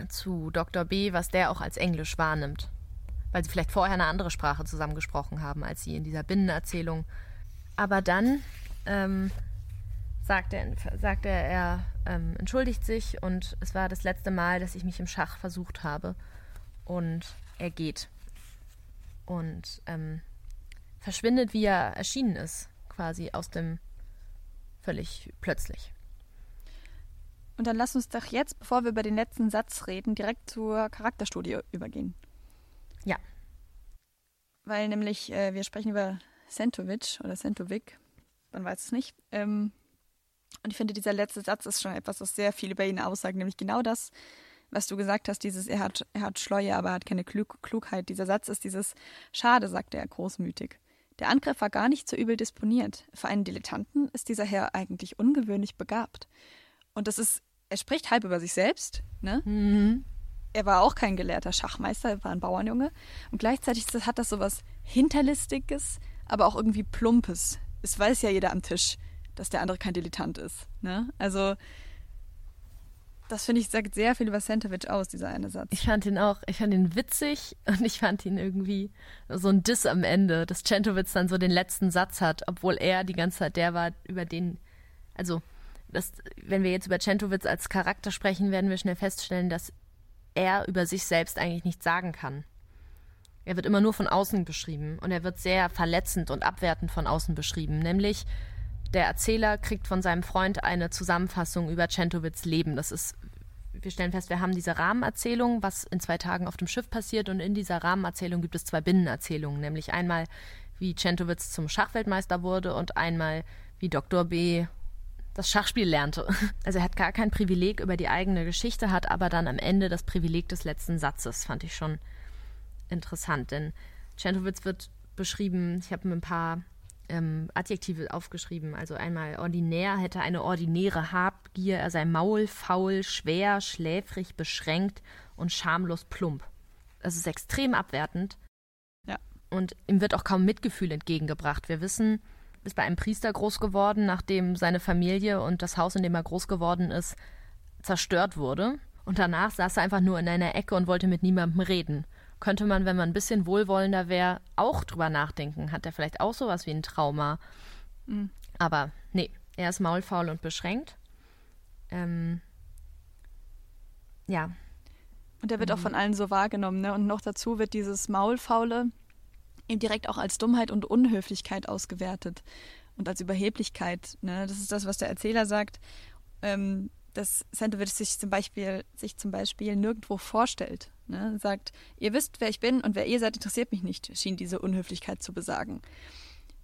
B: zu Dr. B, was der auch als Englisch wahrnimmt. Weil sie vielleicht vorher eine andere Sprache zusammengesprochen haben, als sie in dieser Binnenerzählung. Aber dann ähm, sagt er, sagt er, er ähm, entschuldigt sich und es war das letzte Mal, dass ich mich im Schach versucht habe. Und er geht. Und ähm, verschwindet, wie er erschienen ist, quasi aus dem völlig plötzlich.
C: Und dann lass uns doch jetzt, bevor wir über den letzten Satz reden, direkt zur Charakterstudie übergehen.
B: Ja.
C: Weil nämlich äh, wir sprechen über Sentovic oder Sentovic, man weiß es nicht. Ähm, und ich finde, dieser letzte Satz ist schon etwas, was sehr viel über ihn aussagt, nämlich genau das, was du gesagt hast, dieses, er hat, er hat Schleue, aber er hat keine Klug Klugheit. Dieser Satz ist dieses Schade, sagt er großmütig. Der Angriff war gar nicht so übel disponiert. Für einen Dilettanten ist dieser Herr eigentlich ungewöhnlich begabt. Und das ist, er spricht halb über sich selbst, ne? Mhm. Er war auch kein gelehrter Schachmeister, er war ein Bauernjunge. Und gleichzeitig hat das so was Hinterlistiges, aber auch irgendwie Plumpes. Es weiß ja jeder am Tisch, dass der andere kein Dilettant ist. Ne? Also, das finde ich, sagt sehr viel über Sentovic aus, dieser eine Satz.
B: Ich fand ihn auch, ich fand ihn witzig und ich fand ihn irgendwie so ein Diss am Ende, dass Centovic dann so den letzten Satz hat, obwohl er die ganze Zeit der war, über den, also das, wenn wir jetzt über Centowitz als Charakter sprechen, werden wir schnell feststellen, dass er über sich selbst eigentlich nichts sagen kann. Er wird immer nur von außen beschrieben und er wird sehr verletzend und abwertend von außen beschrieben. Nämlich, der Erzähler kriegt von seinem Freund eine Zusammenfassung über Centowitz Leben. Das ist, wir stellen fest, wir haben diese Rahmenerzählung, was in zwei Tagen auf dem Schiff passiert und in dieser Rahmenerzählung gibt es zwei Binnenerzählungen. Nämlich einmal, wie Centowitz zum Schachweltmeister wurde und einmal, wie Dr. B das Schachspiel lernte. Also er hat gar kein Privileg über die eigene Geschichte, hat aber dann am Ende das Privileg des letzten Satzes. Fand ich schon interessant, denn Centowitz wird beschrieben, ich habe mir ein paar ähm, Adjektive aufgeschrieben. Also einmal ordinär hätte eine ordinäre Habgier, er sei maul, faul, schwer, schläfrig, beschränkt und schamlos plump. Das ist extrem abwertend.
C: Ja.
B: Und ihm wird auch kaum Mitgefühl entgegengebracht. Wir wissen, ist bei einem Priester groß geworden, nachdem seine Familie und das Haus, in dem er groß geworden ist, zerstört wurde. Und danach saß er einfach nur in einer Ecke und wollte mit niemandem reden. Könnte man, wenn man ein bisschen wohlwollender wäre, auch drüber nachdenken. Hat er vielleicht auch sowas wie ein Trauma? Mhm. Aber nee, er ist maulfaul und beschränkt. Ähm, ja.
C: Und er wird mhm. auch von allen so wahrgenommen, ne? Und noch dazu wird dieses Maulfaule ihm direkt auch als Dummheit und Unhöflichkeit ausgewertet und als Überheblichkeit. Ne? Das ist das, was der Erzähler sagt. Ähm, dass Sandowitz sich zum Beispiel, sich zum Beispiel nirgendwo vorstellt. Ne? Sagt, ihr wisst, wer ich bin und wer ihr seid, interessiert mich nicht, schien diese Unhöflichkeit zu besagen.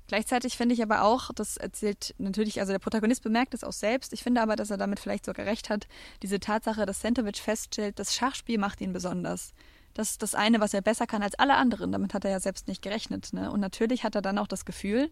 C: Gleichzeitig finde ich aber auch, das erzählt natürlich, also der Protagonist bemerkt es auch selbst, ich finde aber, dass er damit vielleicht sogar recht hat, diese Tatsache, dass Sentovic feststellt, das Schachspiel macht ihn besonders. Das ist das eine, was er besser kann als alle anderen. Damit hat er ja selbst nicht gerechnet. Ne? Und natürlich hat er dann auch das Gefühl,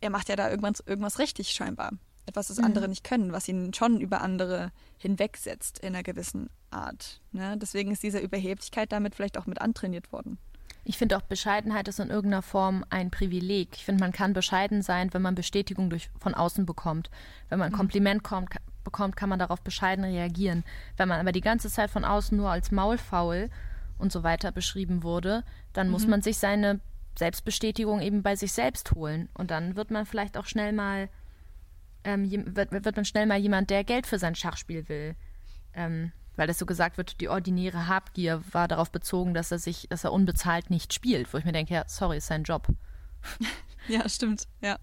C: er macht ja da irgendwas, irgendwas richtig scheinbar. Etwas, das mhm. andere nicht können, was ihn schon über andere hinwegsetzt in einer gewissen Art. Ne? Deswegen ist diese Überheblichkeit damit vielleicht auch mit antrainiert worden.
B: Ich finde auch Bescheidenheit ist in irgendeiner Form ein Privileg. Ich finde, man kann bescheiden sein, wenn man Bestätigung durch, von außen bekommt. Wenn man ein mhm. Kompliment kommt, bekommt, kann man darauf bescheiden reagieren. Wenn man aber die ganze Zeit von außen nur als maulfaul und so weiter beschrieben wurde, dann mhm. muss man sich seine Selbstbestätigung eben bei sich selbst holen. Und dann wird man vielleicht auch schnell mal, ähm, wird, wird man schnell mal jemand, der Geld für sein Schachspiel will. Ähm, weil das so gesagt wird, die ordinäre Habgier war darauf bezogen, dass er sich, dass er unbezahlt nicht spielt, wo ich mir denke, ja, sorry, ist sein Job.
C: ja, stimmt, ja.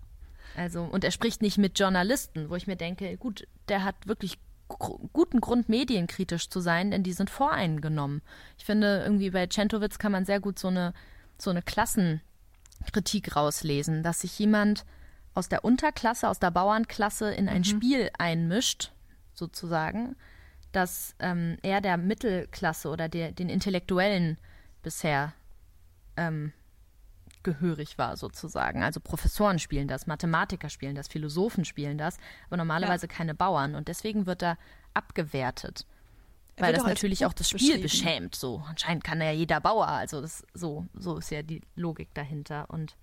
B: Also, und er spricht nicht mit Journalisten, wo ich mir denke, gut, der hat wirklich guten Grund, medienkritisch zu sein, denn die sind voreingenommen. Ich finde, irgendwie bei Centowitz kann man sehr gut so eine, so eine Klassenkritik rauslesen, dass sich jemand aus der Unterklasse, aus der Bauernklasse in ein mhm. Spiel einmischt, sozusagen, dass ähm, er der Mittelklasse oder der, den Intellektuellen bisher ähm, gehörig war, sozusagen. Also Professoren spielen das, Mathematiker spielen das, Philosophen spielen das, aber normalerweise ja. keine Bauern. Und deswegen wird er abgewertet. Er weil das natürlich auch das Spiel beschämt. So, anscheinend kann ja jeder Bauer. Also das, so, so ist ja die Logik dahinter. Und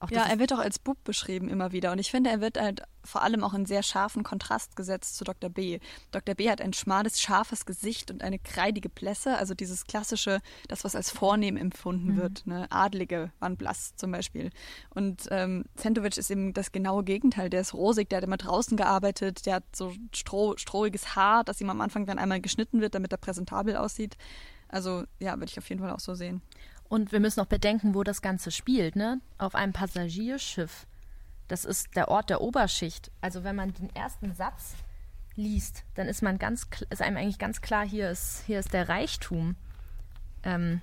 C: auch ja, er wird auch als Bub beschrieben immer wieder. Und ich finde, er wird halt vor allem auch in sehr scharfen Kontrast gesetzt zu Dr. B. Dr. B hat ein schmales, scharfes Gesicht und eine kreidige Blässe, also dieses klassische, das, was als vornehm empfunden mhm. wird. Ne? Adlige waren blass zum Beispiel. Und ähm, Zentovic ist eben das genaue Gegenteil. Der ist rosig, der hat immer draußen gearbeitet, der hat so stroh, strohiges Haar, das ihm am Anfang dann einmal geschnitten wird, damit er präsentabel aussieht. Also ja, würde ich auf jeden Fall auch so sehen.
B: Und wir müssen auch bedenken, wo das Ganze spielt, ne? Auf einem Passagierschiff. Das ist der Ort der Oberschicht. Also wenn man den ersten Satz liest, dann ist man ganz ist einem eigentlich ganz klar, hier ist, hier ist der Reichtum. Ähm,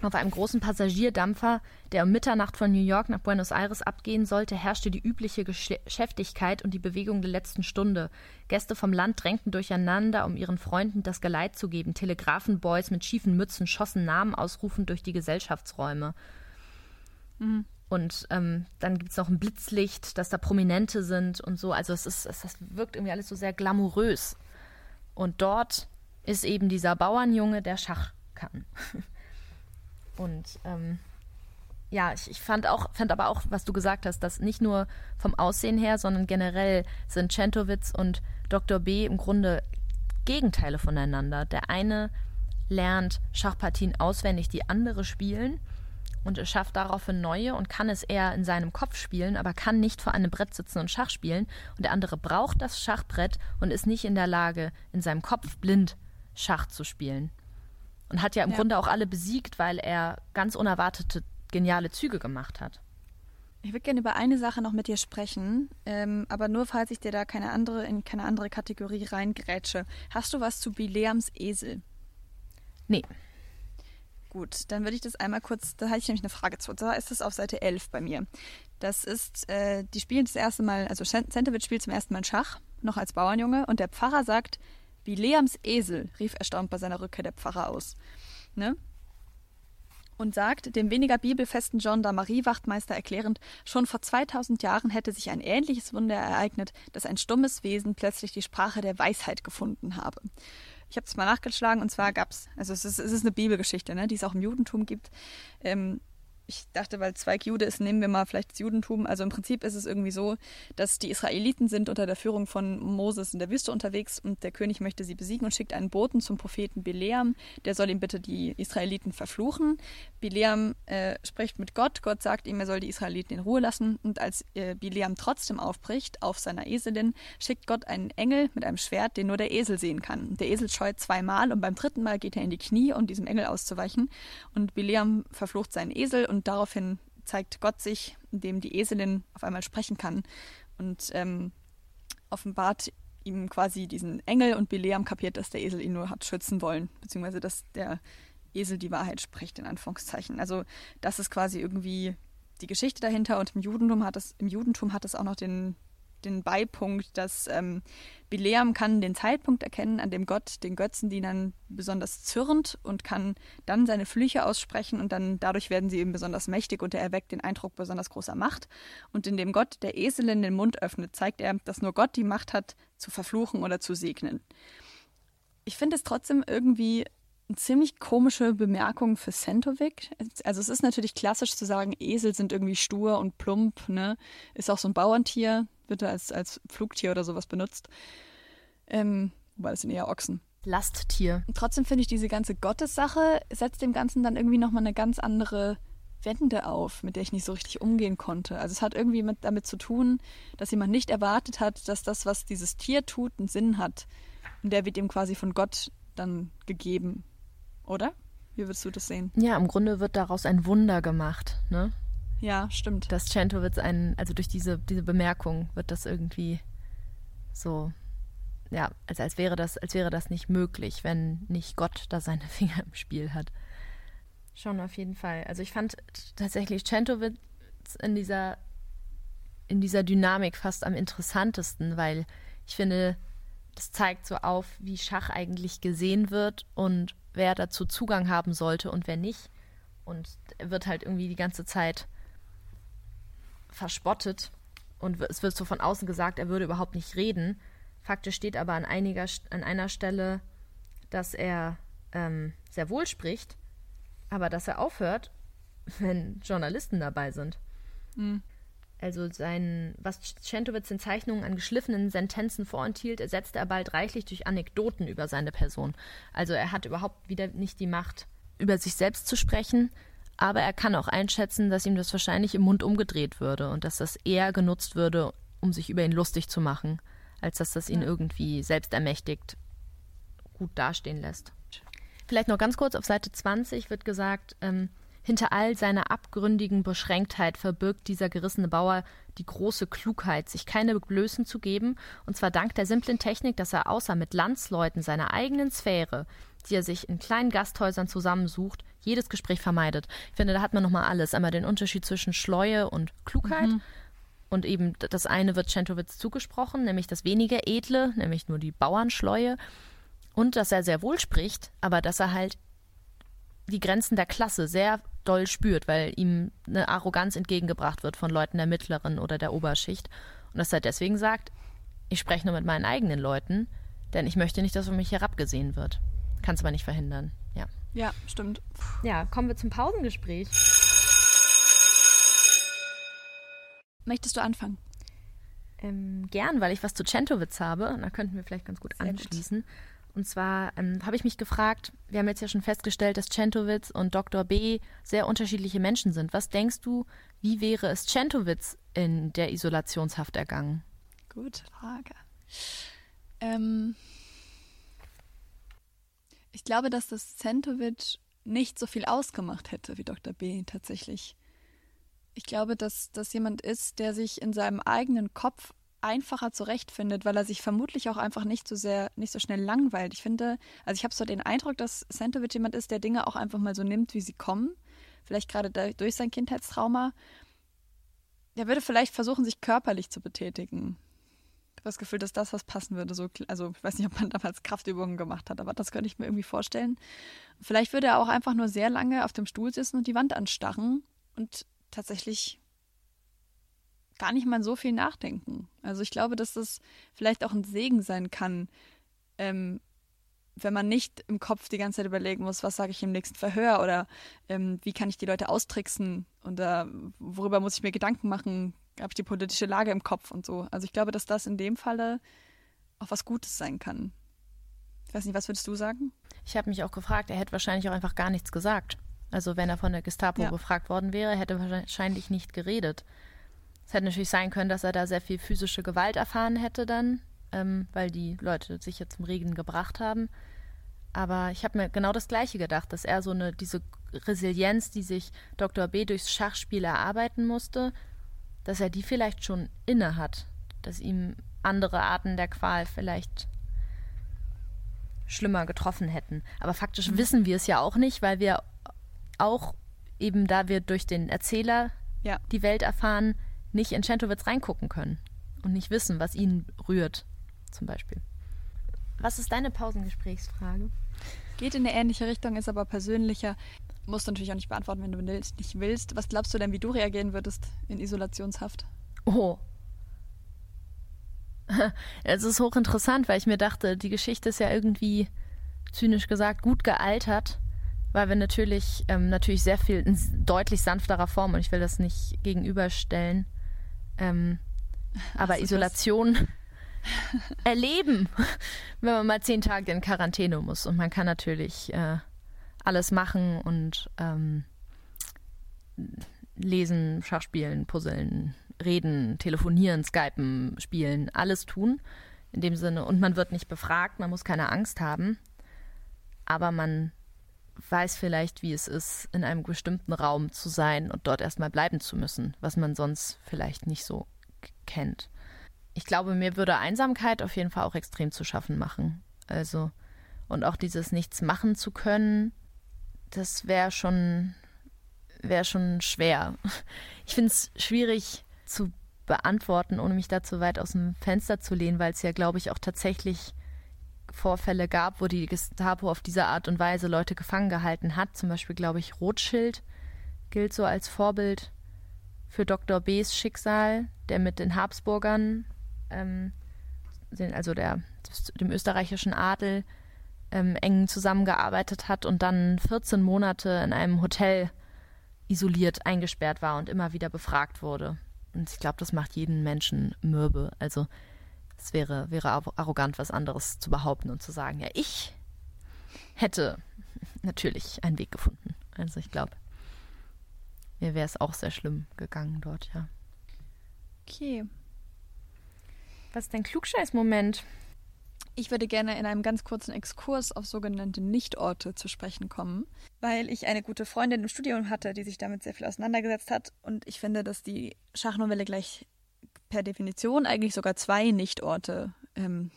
B: auf einem großen Passagierdampfer, der um Mitternacht von New York nach Buenos Aires abgehen sollte, herrschte die übliche Geschäftigkeit und die Bewegung der letzten Stunde. Gäste vom Land drängten durcheinander, um ihren Freunden das Geleit zu geben. Telegrafenboys mit schiefen Mützen schossen Namen ausrufend durch die Gesellschaftsräume. Mhm. Und ähm, dann gibt es noch ein Blitzlicht, dass da Prominente sind und so. Also es ist, es, das wirkt irgendwie alles so sehr glamourös. Und dort ist eben dieser Bauernjunge, der Schach kann. Und ähm, ja, ich, ich, fand auch, fand aber auch, was du gesagt hast, dass nicht nur vom Aussehen her, sondern generell sind Centowitz und Dr. B im Grunde Gegenteile voneinander. Der eine lernt Schachpartien auswendig, die andere spielen und schafft daraufhin neue und kann es eher in seinem Kopf spielen, aber kann nicht vor einem Brett sitzen und Schach spielen. Und der andere braucht das Schachbrett und ist nicht in der Lage, in seinem Kopf blind Schach zu spielen. Und hat ja im ja. Grunde auch alle besiegt, weil er ganz unerwartete, geniale Züge gemacht hat.
C: Ich würde gerne über eine Sache noch mit dir sprechen, ähm, aber nur falls ich dir da keine andere in keine andere Kategorie reingrätsche. Hast du was zu Bileams Esel?
B: Nee.
C: Gut, dann würde ich das einmal kurz, da hatte ich nämlich eine Frage zu. Da ist es auf Seite 11 bei mir. Das ist, äh, die spielen das erste Mal, also Centowitz spielt zum ersten Mal Schach, noch als Bauernjunge, und der Pfarrer sagt, wie Leams Esel, rief erstaunt bei seiner Rückkehr der Pfarrer aus. Ne? Und sagt, dem weniger bibelfesten John Marie Wachtmeister erklärend, schon vor 2000 Jahren hätte sich ein ähnliches Wunder ereignet, dass ein stummes Wesen plötzlich die Sprache der Weisheit gefunden habe. Ich habe es mal nachgeschlagen und zwar gab es, also es ist, es ist eine Bibelgeschichte, ne, die es auch im Judentum gibt. Ähm, ich dachte, weil Zweig Jude ist, nehmen wir mal vielleicht das Judentum. Also im Prinzip ist es irgendwie so, dass die Israeliten sind unter der Führung von Moses in der Wüste unterwegs und der König möchte sie besiegen und schickt einen Boten zum Propheten Bileam. Der soll ihm bitte die Israeliten verfluchen. Bileam äh, spricht mit Gott. Gott sagt ihm, er soll die Israeliten in Ruhe lassen. Und als äh, Bileam trotzdem aufbricht auf seiner Eselin, schickt Gott einen Engel mit einem Schwert, den nur der Esel sehen kann. Der Esel scheut zweimal und beim dritten Mal geht er in die Knie, um diesem Engel auszuweichen. Und Bileam verflucht seinen Esel und daraufhin zeigt Gott sich, indem die Eselin auf einmal sprechen kann und ähm, offenbart ihm quasi diesen Engel und Bileam kapiert, dass der Esel ihn nur hat schützen wollen, beziehungsweise dass der Esel die Wahrheit spricht, in Anführungszeichen. Also das ist quasi irgendwie die Geschichte dahinter und im Judentum hat es, im Judentum hat es auch noch den den Beipunkt, dass ähm, Bileam kann den Zeitpunkt erkennen, an dem Gott den Götzendienern besonders zürnt und kann dann seine Flüche aussprechen und dann dadurch werden sie eben besonders mächtig und er erweckt den Eindruck besonders großer Macht. Und indem Gott der Eselin den Mund öffnet, zeigt er, dass nur Gott die Macht hat, zu verfluchen oder zu segnen. Ich finde es trotzdem irgendwie ziemlich komische Bemerkung für Sentovic. Also es ist natürlich klassisch zu sagen, Esel sind irgendwie stur und plump, ne? Ist auch so ein Bauerntier, wird als, als Flugtier oder sowas benutzt. Ähm, wobei das sind eher Ochsen.
B: Lasttier.
C: Und trotzdem finde ich diese ganze Gottessache setzt dem Ganzen dann irgendwie nochmal eine ganz andere Wende auf, mit der ich nicht so richtig umgehen konnte. Also es hat irgendwie mit, damit zu tun, dass jemand nicht erwartet hat, dass das, was dieses Tier tut, einen Sinn hat. Und der wird ihm quasi von Gott dann gegeben oder? Wie würdest du das sehen?
B: Ja, im Grunde wird daraus ein Wunder gemacht, ne?
C: Ja, stimmt.
B: Dass Centowitz ein, also durch diese, diese Bemerkung wird das irgendwie so, ja, als, als wäre das, als wäre das nicht möglich, wenn nicht Gott da seine Finger im Spiel hat. Schon auf jeden Fall. Also ich fand tatsächlich Centowitz in dieser, in dieser Dynamik fast am interessantesten, weil ich finde, das zeigt so auf, wie Schach eigentlich gesehen wird und wer dazu Zugang haben sollte und wer nicht. Und wird halt irgendwie die ganze Zeit verspottet und es wird so von außen gesagt, er würde überhaupt nicht reden. Faktisch steht aber an, einiger, an einer Stelle, dass er ähm, sehr wohl spricht, aber dass er aufhört, wenn Journalisten dabei sind. Mhm. Also sein, was Centowitz in Zeichnungen an geschliffenen Sentenzen vorenthielt, ersetzte er bald reichlich durch Anekdoten über seine Person. Also er hat überhaupt wieder nicht die Macht, über sich selbst zu sprechen, aber er kann auch einschätzen, dass ihm das wahrscheinlich im Mund umgedreht würde und dass das eher genutzt würde, um sich über ihn lustig zu machen, als dass das ihn irgendwie selbst ermächtigt gut dastehen lässt. Vielleicht noch ganz kurz auf Seite 20 wird gesagt, ähm, hinter all seiner abgründigen Beschränktheit verbirgt dieser gerissene Bauer die große Klugheit, sich keine Blößen zu geben, und zwar dank der simplen Technik, dass er außer mit Landsleuten seiner eigenen Sphäre, die er sich in kleinen Gasthäusern zusammensucht, jedes Gespräch vermeidet. Ich finde, da hat man nochmal alles. Einmal den Unterschied zwischen Schleue und Klugheit. Mhm. Und eben das eine wird Centowitz zugesprochen, nämlich das weniger edle, nämlich nur die Bauernschleue. Und dass er sehr wohl spricht, aber dass er halt die Grenzen der Klasse sehr doll spürt, weil ihm eine Arroganz entgegengebracht wird von Leuten der mittleren oder der Oberschicht. Und dass er deswegen sagt, ich spreche nur mit meinen eigenen Leuten, denn ich möchte nicht, dass über mich herabgesehen wird. Kann es aber nicht verhindern. Ja.
C: Ja, stimmt.
B: Ja, kommen wir zum Pausengespräch.
C: Möchtest du anfangen?
B: Ähm, gern, weil ich was zu Centowitz habe. Und da könnten wir vielleicht ganz gut Sehr anschließen. Gut. Und zwar ähm, habe ich mich gefragt, wir haben jetzt ja schon festgestellt, dass Centowitz und Dr. B sehr unterschiedliche Menschen sind. Was denkst du, wie wäre es Centowitz in der Isolationshaft ergangen?
C: Gute Frage. Ähm, ich glaube, dass das Centowitz nicht so viel ausgemacht hätte wie Dr. B tatsächlich. Ich glaube, dass das jemand ist, der sich in seinem eigenen Kopf einfacher zurechtfindet, weil er sich vermutlich auch einfach nicht so sehr, nicht so schnell langweilt. Ich finde, also ich habe so den Eindruck, dass Santovic jemand ist, der Dinge auch einfach mal so nimmt, wie sie kommen. Vielleicht gerade durch sein Kindheitstrauma. Der würde vielleicht versuchen, sich körperlich zu betätigen. Ich habe das Gefühl, dass das was passen würde. So, also ich weiß nicht, ob man damals Kraftübungen gemacht hat, aber das könnte ich mir irgendwie vorstellen. Vielleicht würde er auch einfach nur sehr lange auf dem Stuhl sitzen und die Wand anstarren und tatsächlich gar nicht mal so viel nachdenken. Also ich glaube, dass das vielleicht auch ein Segen sein kann, ähm, wenn man nicht im Kopf die ganze Zeit überlegen muss, was sage ich im nächsten Verhör oder ähm, wie kann ich die Leute austricksen und äh, worüber muss ich mir Gedanken machen, habe ich die politische Lage im Kopf und so. Also ich glaube, dass das in dem Falle auch was Gutes sein kann. Ich weiß nicht, was würdest du sagen?
B: Ich habe mich auch gefragt, er hätte wahrscheinlich auch einfach gar nichts gesagt. Also wenn er von der Gestapo ja. befragt worden wäre, hätte er wahrscheinlich nicht geredet. Es hätte natürlich sein können, dass er da sehr viel physische Gewalt erfahren hätte dann, ähm, weil die Leute sich jetzt zum Regen gebracht haben. Aber ich habe mir genau das Gleiche gedacht, dass er so eine, diese Resilienz, die sich Dr. B durchs Schachspiel erarbeiten musste, dass er die vielleicht schon inne hat, dass ihm andere Arten der Qual vielleicht schlimmer getroffen hätten. Aber faktisch mhm. wissen wir es ja auch nicht, weil wir auch eben da wir durch den Erzähler ja. die Welt erfahren, nicht in Centowitz reingucken können und nicht wissen, was ihn rührt, zum Beispiel. Was ist deine Pausengesprächsfrage?
C: Geht in eine ähnliche Richtung, ist aber persönlicher. Musst du natürlich auch nicht beantworten, wenn du nicht willst. Was glaubst du denn, wie du reagieren würdest in Isolationshaft?
B: Oh. Es ist hochinteressant, weil ich mir dachte, die Geschichte ist ja irgendwie, zynisch gesagt, gut gealtert, weil wir natürlich, ähm, natürlich sehr viel in deutlich sanfterer Form, und ich will das nicht gegenüberstellen, ähm, aber Isolation erleben, wenn man mal zehn Tage in Quarantäne muss. Und man kann natürlich äh, alles machen und ähm, lesen, Schachspielen, puzzeln, reden, telefonieren, skypen, spielen, alles tun. In dem Sinne, und man wird nicht befragt, man muss keine Angst haben, aber man weiß vielleicht, wie es ist, in einem bestimmten Raum zu sein und dort erstmal bleiben zu müssen, was man sonst vielleicht nicht so kennt. Ich glaube, mir würde Einsamkeit auf jeden Fall auch extrem zu schaffen machen. Also, und auch dieses Nichts machen zu können, das wäre schon, wäre schon schwer. Ich finde es schwierig zu beantworten, ohne mich da zu weit aus dem Fenster zu lehnen, weil es ja, glaube ich, auch tatsächlich Vorfälle gab, wo die Gestapo auf diese Art und Weise Leute gefangen gehalten hat. Zum Beispiel, glaube ich, Rothschild gilt so als Vorbild für Dr. B.s Schicksal, der mit den Habsburgern, ähm, also der, dem österreichischen Adel, ähm, eng zusammengearbeitet hat und dann 14 Monate in einem Hotel isoliert eingesperrt war und immer wieder befragt wurde. Und ich glaube, das macht jeden Menschen mürbe. Also es wäre, wäre arrogant, was anderes zu behaupten und zu sagen, ja, ich hätte natürlich einen Weg gefunden. Also ich glaube, mir wäre es auch sehr schlimm gegangen dort, ja.
C: Okay.
B: Was ist dein Klugscheiß-Moment?
C: Ich würde gerne in einem ganz kurzen Exkurs auf sogenannte Nichtorte zu sprechen kommen, weil ich eine gute Freundin im Studium hatte, die sich damit sehr viel auseinandergesetzt hat. Und ich finde, dass die Schachnovelle gleich per Definition eigentlich sogar zwei Nichtorte ähm,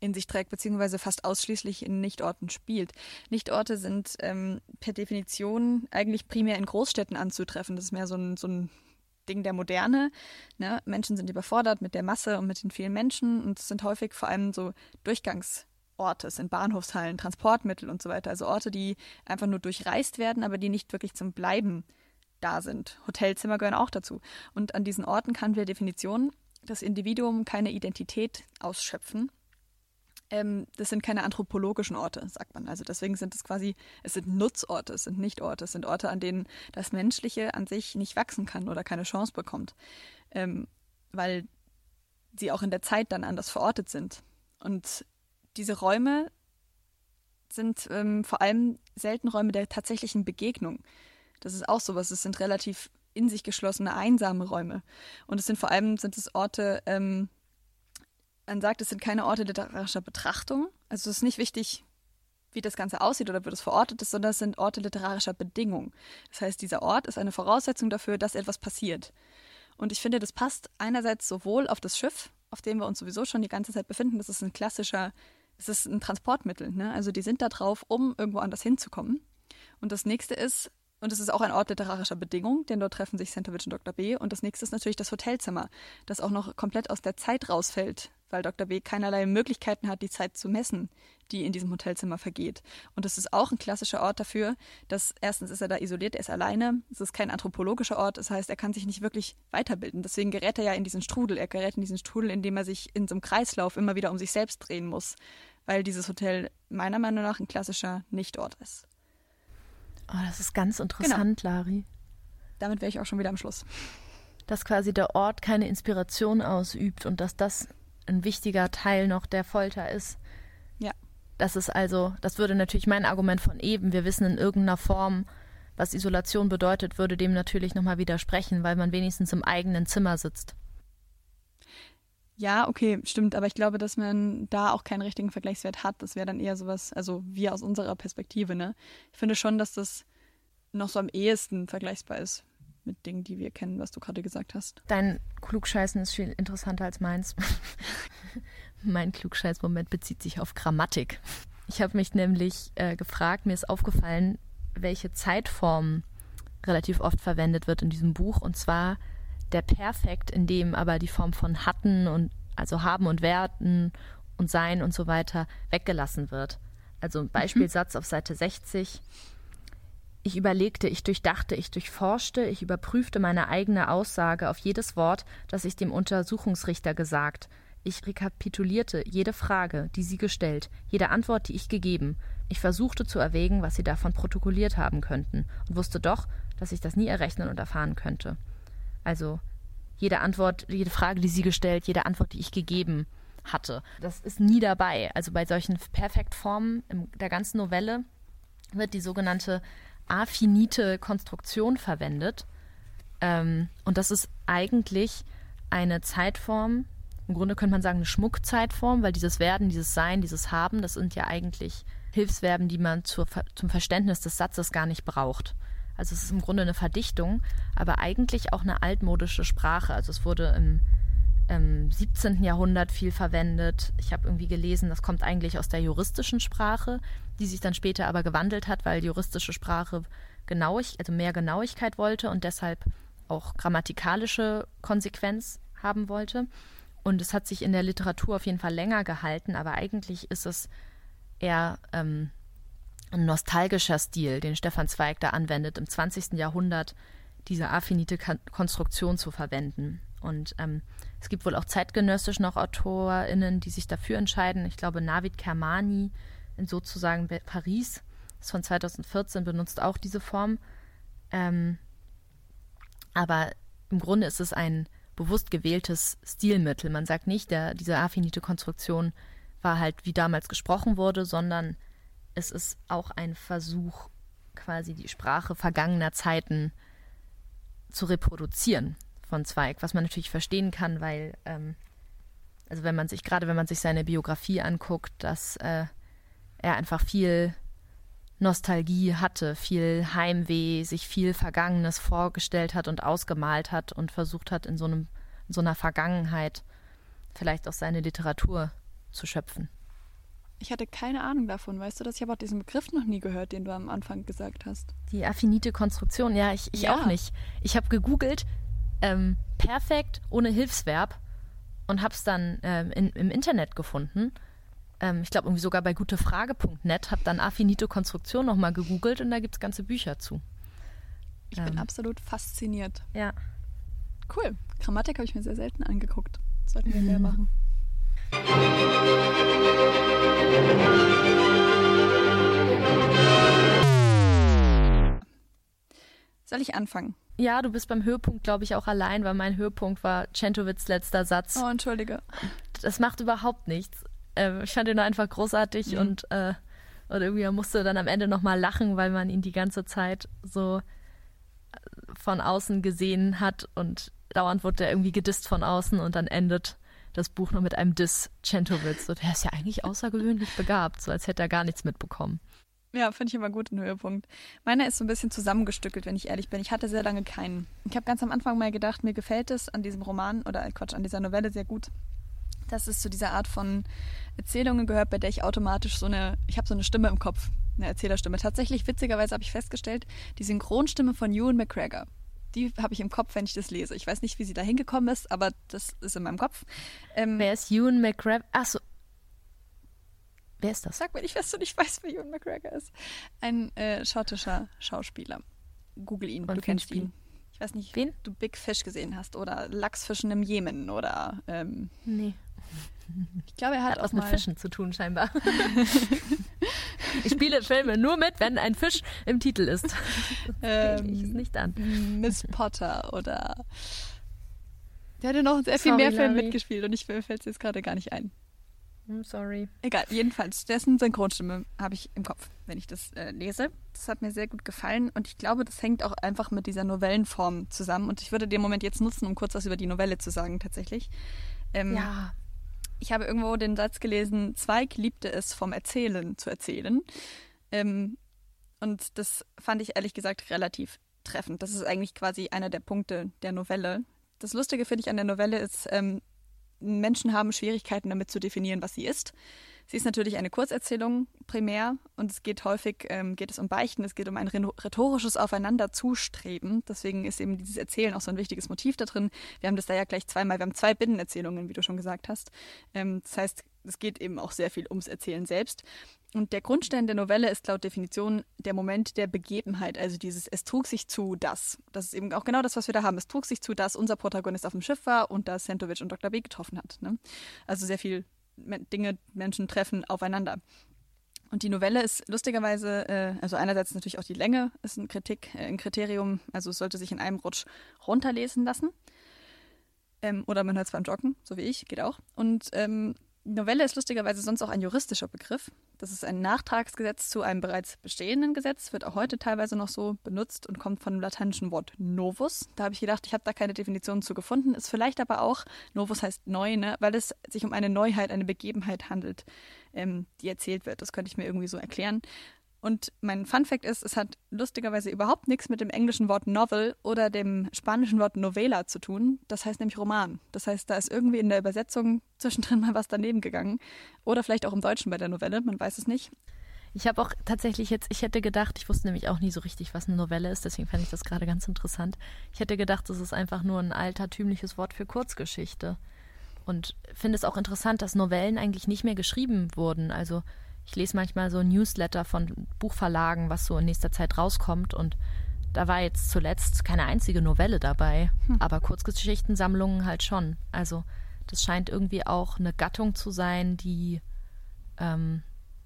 C: in sich trägt, beziehungsweise fast ausschließlich in Nichtorten spielt. Nichtorte sind ähm, per Definition eigentlich primär in Großstädten anzutreffen. Das ist mehr so ein, so ein Ding der Moderne. Ne? Menschen sind überfordert mit der Masse und mit den vielen Menschen und es sind häufig vor allem so Durchgangsorte, es sind Bahnhofshallen, Transportmittel und so weiter. Also Orte, die einfach nur durchreist werden, aber die nicht wirklich zum Bleiben da sind. Hotelzimmer gehören auch dazu. Und an diesen Orten kann per Definition das Individuum keine Identität ausschöpfen. Ähm, das sind keine anthropologischen Orte, sagt man. Also deswegen sind es quasi, es sind Nutzorte, es sind nicht Orte, es sind Orte, an denen das Menschliche an sich nicht wachsen kann oder keine Chance bekommt, ähm, weil sie auch in der Zeit dann anders verortet sind. Und diese Räume sind ähm, vor allem selten Räume der tatsächlichen Begegnung. Das ist auch sowas. Es sind relativ in sich geschlossene, einsame Räume. Und es sind vor allem sind es Orte, ähm, man sagt, es sind keine Orte literarischer Betrachtung. Also es ist nicht wichtig, wie das Ganze aussieht oder wie das verortet ist, sondern es sind Orte literarischer Bedingung. Das heißt, dieser Ort ist eine Voraussetzung dafür, dass etwas passiert. Und ich finde, das passt einerseits sowohl auf das Schiff, auf dem wir uns sowieso schon die ganze Zeit befinden. Das ist ein klassischer, es ist ein Transportmittel. Ne? Also die sind da drauf, um irgendwo anders hinzukommen. Und das nächste ist, und es ist auch ein Ort literarischer Bedingung, denn dort treffen sich Centovic und Dr. B. Und das nächste ist natürlich das Hotelzimmer, das auch noch komplett aus der Zeit rausfällt, weil Dr. B. keinerlei Möglichkeiten hat, die Zeit zu messen, die in diesem Hotelzimmer vergeht. Und es ist auch ein klassischer Ort dafür, dass erstens ist er da isoliert, er ist alleine, es ist kein anthropologischer Ort, das heißt, er kann sich nicht wirklich weiterbilden. Deswegen gerät er ja in diesen Strudel. Er gerät in diesen Strudel, indem er sich in so einem Kreislauf immer wieder um sich selbst drehen muss weil dieses Hotel meiner Meinung nach ein klassischer Nichtort ist.
B: Oh, das ist ganz interessant, genau. Lari.
C: Damit wäre ich auch schon wieder am Schluss.
B: Dass quasi der Ort keine Inspiration ausübt und dass das ein wichtiger Teil noch der Folter ist.
C: Ja.
B: Das ist also, das würde natürlich mein Argument von eben, wir wissen in irgendeiner Form, was Isolation bedeutet, würde dem natürlich nochmal widersprechen, weil man wenigstens im eigenen Zimmer sitzt.
C: Ja, okay, stimmt, aber ich glaube, dass man da auch keinen richtigen Vergleichswert hat. Das wäre dann eher sowas, also wir aus unserer Perspektive, ne? Ich finde schon, dass das noch so am ehesten vergleichbar ist mit Dingen, die wir kennen, was du gerade gesagt hast.
B: Dein Klugscheißen ist viel interessanter als meins. mein Klugscheiß-Moment bezieht sich auf Grammatik. Ich habe mich nämlich äh, gefragt, mir ist aufgefallen, welche Zeitform relativ oft verwendet wird in diesem Buch, und zwar der Perfekt, in dem aber die Form von hatten und also haben und werden und sein und so weiter weggelassen wird. Also mhm. Beispielsatz mhm. auf Seite 60. Ich überlegte, ich durchdachte, ich durchforschte, ich überprüfte meine eigene Aussage auf jedes Wort, das ich dem Untersuchungsrichter gesagt. Ich rekapitulierte jede Frage, die sie gestellt, jede Antwort, die ich gegeben. Ich versuchte zu erwägen, was sie davon protokolliert haben könnten, und wusste doch, dass ich das nie errechnen und erfahren könnte. Also jede Antwort, jede Frage, die sie gestellt, jede Antwort, die ich gegeben hatte. Das ist nie dabei. Also bei solchen Perfektformen der ganzen Novelle wird die sogenannte affinite Konstruktion verwendet. Ähm, und das ist eigentlich eine Zeitform, im Grunde könnte man sagen eine Schmuckzeitform, weil dieses Werden, dieses Sein, dieses Haben, das sind ja eigentlich Hilfsverben, die man zur, zum Verständnis des Satzes gar nicht braucht. Also es ist im Grunde eine Verdichtung, aber eigentlich auch eine altmodische Sprache. Also es wurde im, im 17. Jahrhundert viel verwendet. Ich habe irgendwie gelesen, das kommt eigentlich aus der juristischen Sprache, die sich dann später aber gewandelt hat, weil juristische Sprache genauig, also mehr Genauigkeit wollte und deshalb auch grammatikalische Konsequenz haben wollte. Und es hat sich in der Literatur auf jeden Fall länger gehalten, aber eigentlich ist es eher ähm, ein nostalgischer Stil, den Stefan Zweig da anwendet, im 20. Jahrhundert diese affinite Konstruktion zu verwenden. Und ähm, es gibt wohl auch zeitgenössisch noch AutorInnen, die sich dafür entscheiden. Ich glaube, Navid Kermani in sozusagen Paris, ist von 2014, benutzt auch diese Form. Ähm, aber im Grunde ist es ein bewusst gewähltes Stilmittel. Man sagt nicht, der, diese affinite Konstruktion war halt wie damals gesprochen wurde, sondern es ist auch ein Versuch, quasi die Sprache vergangener Zeiten zu reproduzieren von Zweig, was man natürlich verstehen kann, weil, ähm, also wenn man sich, gerade wenn man sich seine Biografie anguckt, dass äh, er einfach viel Nostalgie hatte, viel Heimweh, sich viel Vergangenes vorgestellt hat und ausgemalt hat und versucht hat, in so, einem, in so einer Vergangenheit vielleicht auch seine Literatur zu schöpfen.
C: Ich hatte keine Ahnung davon, weißt du das? Ich habe auch diesen Begriff noch nie gehört, den du am Anfang gesagt hast.
B: Die affinite Konstruktion, ja, ich, ich ja. auch nicht. Ich habe gegoogelt, ähm, perfekt ohne Hilfsverb und habe es dann ähm, in, im Internet gefunden. Ähm, ich glaube irgendwie sogar bei gutefrage.net, habe dann affinite Konstruktion nochmal gegoogelt und da gibt es ganze Bücher zu.
C: Ich bin ähm. absolut fasziniert.
B: Ja.
C: Cool. Grammatik habe ich mir sehr selten angeguckt. Sollten wir mehr machen. Soll ich anfangen?
B: Ja, du bist beim Höhepunkt, glaube ich, auch allein, weil mein Höhepunkt war Centowitz letzter Satz.
C: Oh, entschuldige.
B: Das macht überhaupt nichts. Äh, ich fand ihn einfach großartig mhm. und, äh, und irgendwie man musste dann am Ende nochmal lachen, weil man ihn die ganze Zeit so von außen gesehen hat und dauernd wurde er irgendwie gedisst von außen und dann endet das Buch noch mit einem Diss Centowitz. So, der ist ja eigentlich außergewöhnlich begabt, so als hätte er gar nichts mitbekommen.
C: Ja, finde ich immer gut, ein Höhepunkt. Meiner ist so ein bisschen zusammengestückelt, wenn ich ehrlich bin. Ich hatte sehr lange keinen. Ich habe ganz am Anfang mal gedacht, mir gefällt es an diesem Roman oder äh, Quatsch, an dieser Novelle sehr gut, dass es zu dieser Art von Erzählungen gehört, bei der ich automatisch so eine, ich habe so eine Stimme im Kopf, eine Erzählerstimme. Tatsächlich, witzigerweise habe ich festgestellt, die Synchronstimme von Ewan McGregor die habe ich im Kopf, wenn ich das lese. Ich weiß nicht, wie sie da hingekommen ist, aber das ist in meinem Kopf.
B: Ähm, Wer ist Ewan McGregor? Achso. Wer ist das?
C: Sag mir nicht, was du nicht weißt, wer Ewan McGregor ist. Ein äh, schottischer Schauspieler. Google ihn, Und du kennst ihn. Ich weiß nicht,
B: Wen?
C: du Big Fish gesehen hast oder Lachsfischen im Jemen oder. Ähm,
B: nee.
C: Ich glaube, er hat,
B: Hat
C: auch
B: was mit Fischen zu tun, scheinbar. ich spiele Filme nur mit, wenn ein Fisch im Titel ist.
C: ähm,
B: ich es nicht an.
C: Miss Potter oder. Der hatte noch sehr viel
B: Sorry,
C: mehr Filme
B: Larry.
C: mitgespielt und ich fällt es jetzt gerade gar nicht ein.
B: I'm sorry.
C: Egal, jedenfalls, dessen Synchronstimme habe ich im Kopf, wenn ich das äh, lese. Das hat mir sehr gut gefallen und ich glaube, das hängt auch einfach mit dieser Novellenform zusammen. Und ich würde den Moment jetzt nutzen, um kurz was über die Novelle zu sagen, tatsächlich. Ähm,
B: Ja.
C: Ich habe irgendwo den Satz gelesen, Zweig liebte es, vom Erzählen zu erzählen. Ähm, und das fand ich ehrlich gesagt relativ treffend. Das ist eigentlich quasi einer der Punkte der Novelle. Das Lustige finde ich an der Novelle ist, ähm, Menschen haben Schwierigkeiten damit zu definieren, was sie ist. Sie ist natürlich eine Kurzerzählung primär und es geht häufig ähm, geht es um Beichten, es geht um ein rhetorisches Aufeinanderzustreben. Deswegen ist eben dieses Erzählen auch so ein wichtiges Motiv da drin. Wir haben das da ja gleich zweimal, wir haben zwei Binnenerzählungen, wie du schon gesagt hast. Ähm, das heißt, es geht eben auch sehr viel ums Erzählen selbst. Und der Grundstein der Novelle ist laut Definition der Moment der Begebenheit, also dieses Es trug sich zu das. Das ist eben auch genau das, was wir da haben. Es trug sich zu, dass unser Protagonist auf dem Schiff war und dass Sentovic und Dr. B getroffen hat. Ne? Also sehr viel Dinge, Menschen treffen aufeinander. Und die Novelle ist lustigerweise, äh, also einerseits natürlich auch die Länge ist ein Kritik, äh, ein Kriterium, also es sollte sich in einem Rutsch runterlesen lassen. Ähm, oder man hört es beim Joggen, so wie ich, geht auch. Und ähm, Novelle ist lustigerweise sonst auch ein juristischer Begriff. Das ist ein Nachtragsgesetz zu einem bereits bestehenden Gesetz, wird auch heute teilweise noch so benutzt und kommt von dem lateinischen Wort novus. Da habe ich gedacht, ich habe da keine Definition zu gefunden. Ist vielleicht aber auch, novus heißt neu, ne? weil es sich um eine Neuheit, eine Begebenheit handelt, ähm, die erzählt wird. Das könnte ich mir irgendwie so erklären. Und mein Fun Fact ist, es hat lustigerweise überhaupt nichts mit dem englischen Wort Novel oder dem spanischen Wort Novela zu tun. Das heißt nämlich Roman. Das heißt, da ist irgendwie in der Übersetzung zwischendrin mal was daneben gegangen. Oder vielleicht auch im Deutschen bei der Novelle, man weiß es nicht.
B: Ich habe auch tatsächlich jetzt, ich hätte gedacht, ich wusste nämlich auch nie so richtig, was eine Novelle ist, deswegen fand ich das gerade ganz interessant. Ich hätte gedacht, das ist einfach nur ein altertümliches Wort für Kurzgeschichte. Und finde es auch interessant, dass Novellen eigentlich nicht mehr geschrieben wurden. Also ich lese manchmal so Newsletter von Buchverlagen, was so in nächster Zeit rauskommt. Und da war jetzt zuletzt keine einzige Novelle dabei, aber Kurzgeschichtensammlungen halt schon. Also das scheint irgendwie auch eine Gattung zu sein, die ähm,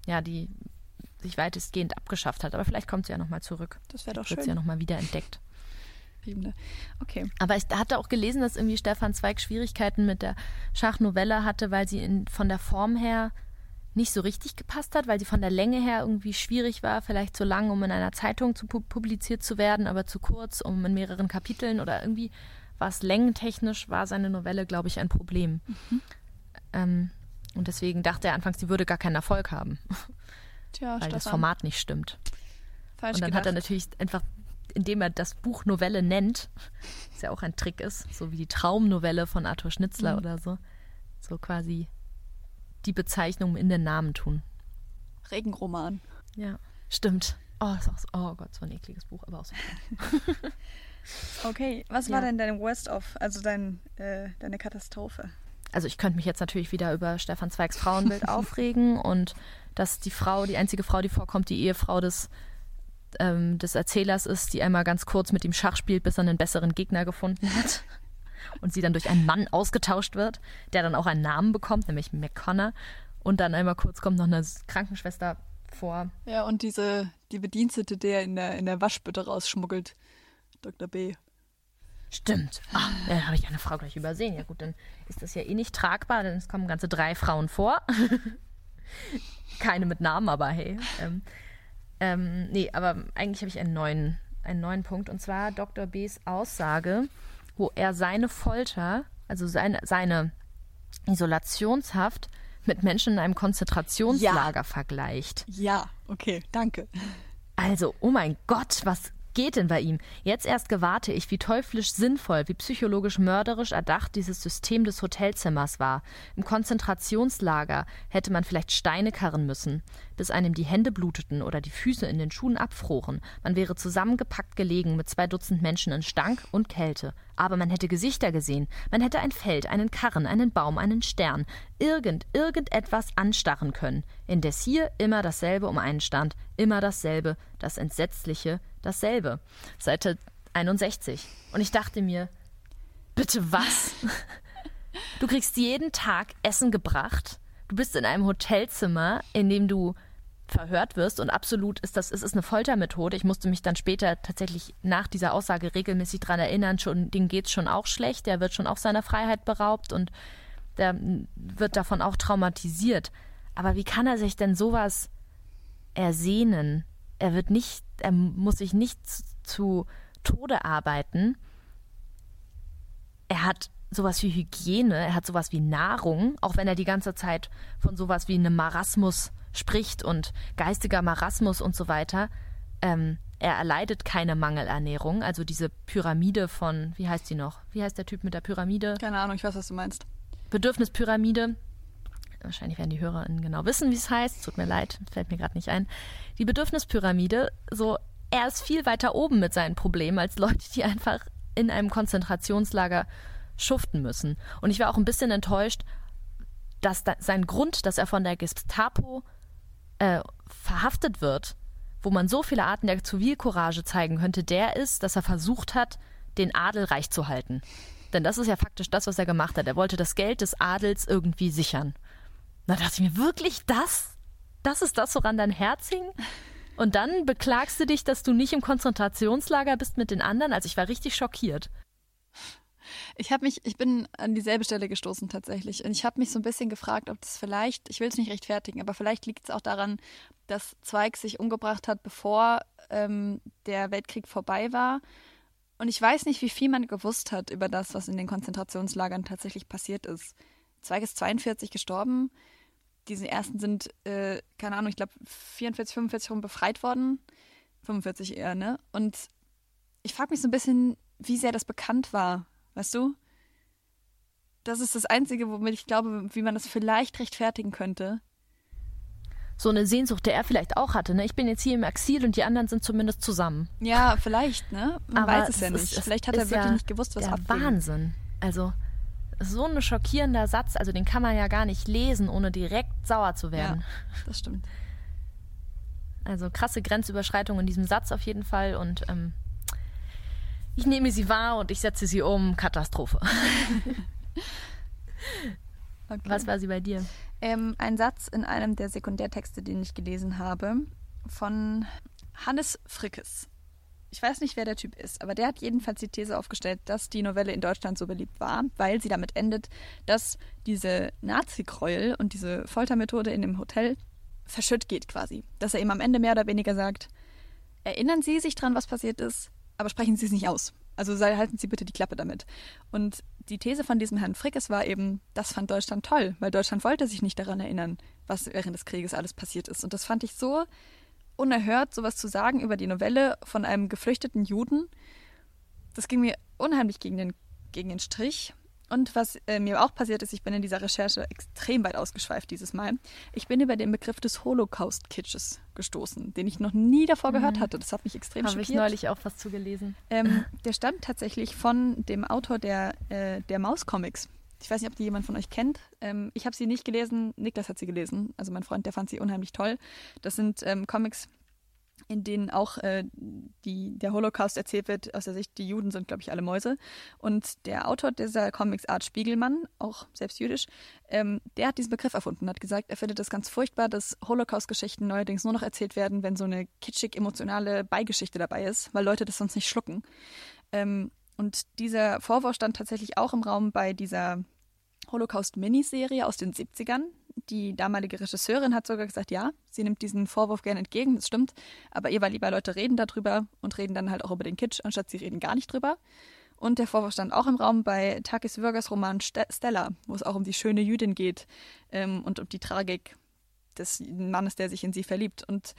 B: ja, die sich weitestgehend abgeschafft hat. Aber vielleicht kommt sie ja nochmal zurück.
C: Das wäre doch
B: Wird sie
C: schön.
B: ja nochmal wieder entdeckt.
C: Okay.
B: Aber ich hatte auch gelesen, dass irgendwie Stefan Zweig Schwierigkeiten mit der Schachnovelle hatte, weil sie in, von der Form her nicht so richtig gepasst hat, weil sie von der Länge her irgendwie schwierig war, vielleicht zu lang, um in einer Zeitung zu pu publiziert zu werden, aber zu kurz, um in mehreren Kapiteln oder irgendwie war es längentechnisch, war seine Novelle, glaube ich, ein Problem. Ähm, und deswegen dachte er anfangs, sie würde gar keinen Erfolg haben,
C: Tja,
B: weil das
C: Stefan.
B: Format nicht stimmt.
C: Falsch
B: Und dann
C: gedacht.
B: hat er natürlich einfach, indem er das Buch Novelle nennt, was ja auch ein Trick ist, so wie die Traumnovelle von Arthur Schnitzler
C: Mhm.
B: oder so, so quasi die Bezeichnung in den Namen tun.
C: Regenroman.
B: Ja, stimmt. Oh, ist auch so, oh Gott, so ein ekliges Buch, aber auch so.
C: Okay, was
B: Ja.
C: war denn dein Worst-of, also dein, äh, deine Katastrophe?
B: Also ich könnte mich jetzt natürlich wieder über Stefan Zweigs Frauenbild aufregen und dass die Frau, die einzige Frau, die vorkommt, die Ehefrau des, ähm, des Erzählers ist, die einmal ganz kurz mit ihm Schach spielt, bis er einen besseren Gegner gefunden hat. Und sie dann durch einen Mann ausgetauscht wird, der dann auch einen Namen bekommt, nämlich McConnor. Und dann einmal kurz kommt noch eine Krankenschwester vor.
C: Ja, und diese, die Bedienstete, der in der, in der Waschbütte rausschmuggelt. Dr. B.
B: Stimmt. Ah, da habe ich eine Frau gleich übersehen. Ja gut, dann ist das ja eh nicht tragbar, denn es kommen ganze drei Frauen vor. Keine mit Namen, aber hey. Ähm, ähm, nee, aber eigentlich habe ich einen neuen, einen neuen Punkt. Und zwar Dr. Bs Aussage, wo er seine Folter, also seine, seine Isolationshaft mit Menschen in einem Konzentrationslager vergleicht.
C: Ja, okay, danke.
B: Also, oh mein Gott, was geht denn bei ihm? Jetzt erst gewahrte ich, wie teuflisch sinnvoll, wie psychologisch mörderisch erdacht dieses System des Hotelzimmers war. Im Konzentrationslager hätte man vielleicht Steine karren müssen, bis einem die Hände bluteten oder die Füße in den Schuhen abfroren. Man wäre zusammengepackt gelegen mit zwei Dutzend Menschen in Stank und Kälte. Aber man hätte Gesichter gesehen. Man hätte ein Feld, einen Karren, einen Baum, einen Stern, irgend, irgendetwas anstarren können. Indes hier immer dasselbe um einen stand, immer dasselbe, das Entsetzliche, dasselbe. Seite 61. Und ich dachte mir, bitte was? Du kriegst jeden Tag Essen gebracht. Du bist in einem Hotelzimmer, in dem du verhört wirst und absolut ist das, es ist eine Foltermethode. Ich musste mich dann später tatsächlich nach dieser Aussage regelmäßig daran erinnern, schon, dem geht es schon auch schlecht, der wird schon auch seiner Freiheit beraubt und der wird davon auch traumatisiert. Aber wie kann er sich denn sowas ersehnen? Er wird nicht, er muss sich nicht zu Tode arbeiten. Er hat sowas wie Hygiene, er hat sowas wie Nahrung, auch wenn er die ganze Zeit von sowas wie einem Marasmus spricht und geistiger Marasmus und so weiter. Ähm, er erleidet keine Mangelernährung, also diese Pyramide von, wie heißt sie noch? Wie heißt der Typ mit der Pyramide?
C: Keine Ahnung, ich weiß, was du meinst.
B: Bedürfnispyramide. Wahrscheinlich werden die HörerInnen genau wissen, wie es heißt. Tut mir leid, fällt mir gerade nicht ein. Die Bedürfnispyramide, so, er ist viel weiter oben mit seinen Problemen als Leute, die einfach in einem Konzentrationslager schuften müssen. Und ich war auch ein bisschen enttäuscht, dass da, sein Grund, dass er von der Gestapo äh, verhaftet wird, wo man so viele Arten der Zivilcourage zeigen könnte, der ist, dass er versucht hat, den Adel reich zu halten. Denn das ist ja faktisch das, was er gemacht hat. Er wollte das Geld des Adels irgendwie sichern. Da dachte ich mir, wirklich das? Das ist das, woran dein Herz hing? Und dann beklagst du dich, dass du nicht im Konzentrationslager bist mit den anderen. Also ich war richtig schockiert.
C: Ich habe mich, ich bin an dieselbe Stelle gestoßen tatsächlich. Und ich habe mich so ein bisschen gefragt, ob das vielleicht, ich will es nicht rechtfertigen, aber vielleicht liegt es auch daran, dass Zweig sich umgebracht hat, bevor ähm, der Weltkrieg vorbei war. Und ich weiß nicht, wie viel man gewusst hat über das, was in den Konzentrationslagern tatsächlich passiert ist. Zweig ist 42 gestorben. Diese ersten sind, äh, keine Ahnung, ich glaube 44, 45 rum befreit worden. 45 eher, ne? Und ich frage mich so ein bisschen, wie sehr das bekannt war Weißt du? Das ist das Einzige, womit ich glaube, wie man das vielleicht rechtfertigen könnte.
B: So eine Sehnsucht, der er vielleicht auch hatte. Ne? Ich bin jetzt hier im Exil und die anderen sind zumindest zusammen.
C: Ja, vielleicht, ne? Man Aber weiß es, es ja nicht. Ist, vielleicht hat er wirklich ja nicht gewusst, was
B: der abging. Wahnsinn. Also, so ein schockierender Satz, also den kann man ja gar nicht lesen, ohne direkt sauer zu werden.
C: Ja, das stimmt.
B: Also krasse Grenzüberschreitung in diesem Satz auf jeden Fall und ähm, ich nehme sie wahr und ich setze sie um. Katastrophe. okay. Was war sie bei dir?
C: Ähm, ein Satz in einem der Sekundärtexte, den ich gelesen habe, von Hannes Frickes. Ich weiß nicht, wer der Typ ist, aber der hat jedenfalls die These aufgestellt, dass die Novelle in Deutschland so beliebt war, weil sie damit endet, dass diese Nazi-Gräuel und diese Foltermethode in dem Hotel verschütt geht quasi. Dass er ihm am Ende mehr oder weniger sagt, erinnern Sie sich dran, was passiert ist? aber sprechen Sie es nicht aus. Also sei, halten Sie bitte die Klappe damit. Und die These von diesem Herrn Frickes war eben, das fand Deutschland toll, weil Deutschland wollte sich nicht daran erinnern, was während des Krieges alles passiert ist. Und das fand ich so unerhört, sowas zu sagen über die Novelle von einem geflüchteten Juden. Das ging mir unheimlich gegen den, gegen den Strich. Und was äh, mir auch passiert ist, ich bin in dieser Recherche extrem weit ausgeschweift dieses Mal. Ich bin über den Begriff des Holocaust-Kitsches gestoßen, den ich noch nie davor mhm. gehört hatte. Das hat mich extrem Habe schockiert.
B: Habe ich neulich auch was zugelesen.
C: Ähm, der stammt tatsächlich von dem Autor der, äh, der Maus-Comics. Ich weiß nicht, ob die jemand von euch kennt. Ähm, ich habe sie nicht gelesen. Niklas hat sie gelesen. Also mein Freund, der fand sie unheimlich toll. Das sind ähm, Comics, in denen auch äh, die, der Holocaust erzählt wird, aus der Sicht, die Juden sind, glaube ich, alle Mäuse. Und der Autor dieser Comics, Art Spiegelmann, auch selbst jüdisch, ähm, der hat diesen Begriff erfunden, hat gesagt, er findet es ganz furchtbar, dass Holocaust-Geschichten neuerdings nur noch erzählt werden, wenn so eine kitschig-emotionale Beigeschichte dabei ist, weil Leute das sonst nicht schlucken. Ähm, und dieser Vorwurf stand tatsächlich auch im Raum bei dieser Holocaust-Miniserie aus den 70ern, die damalige Regisseurin hat sogar gesagt, ja, sie nimmt diesen Vorwurf gerne entgegen, das stimmt, aber ihr war lieber Leute reden darüber und reden dann halt auch über den Kitsch, anstatt sie reden gar nicht drüber. Und der Vorwurf stand auch im Raum bei Takis Würgers Roman Stella, wo es auch um die schöne Jüdin geht ähm, und um die Tragik des Mannes, der sich in sie verliebt. Und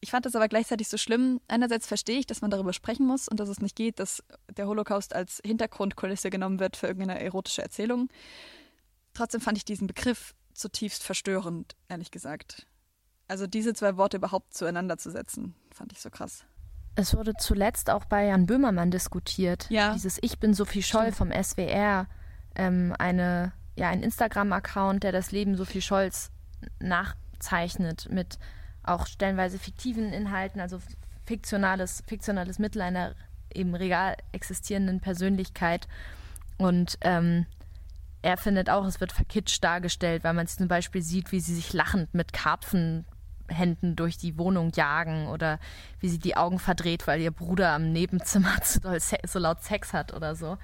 C: ich fand das aber gleichzeitig so schlimm. Einerseits verstehe ich, dass man darüber sprechen muss und dass es nicht geht, dass der Holocaust als Hintergrundkulisse genommen wird für irgendeine erotische Erzählung. Trotzdem fand ich diesen Begriff zutiefst verstörend, ehrlich gesagt. Also diese zwei Worte überhaupt zueinander zu setzen, fand ich so krass.
B: Es wurde zuletzt auch bei Jan Böhmermann diskutiert.
C: Ja.
B: Dieses Ich bin Sophie Scholl vom SWR, ähm, eine, ja, ein Instagram-Account, der das Leben Sophie Scholls nachzeichnet mit auch stellenweise fiktiven Inhalten, also fiktionales, fiktionales Mittel einer im real existierenden Persönlichkeit. Und ähm, er findet auch, es wird verkitscht dargestellt, weil man zum Beispiel sieht, wie sie sich lachend mit Karpfenhänden durch die Wohnung jagen oder wie sie die Augen verdreht, weil ihr Bruder am Nebenzimmer so laut Sex hat oder so.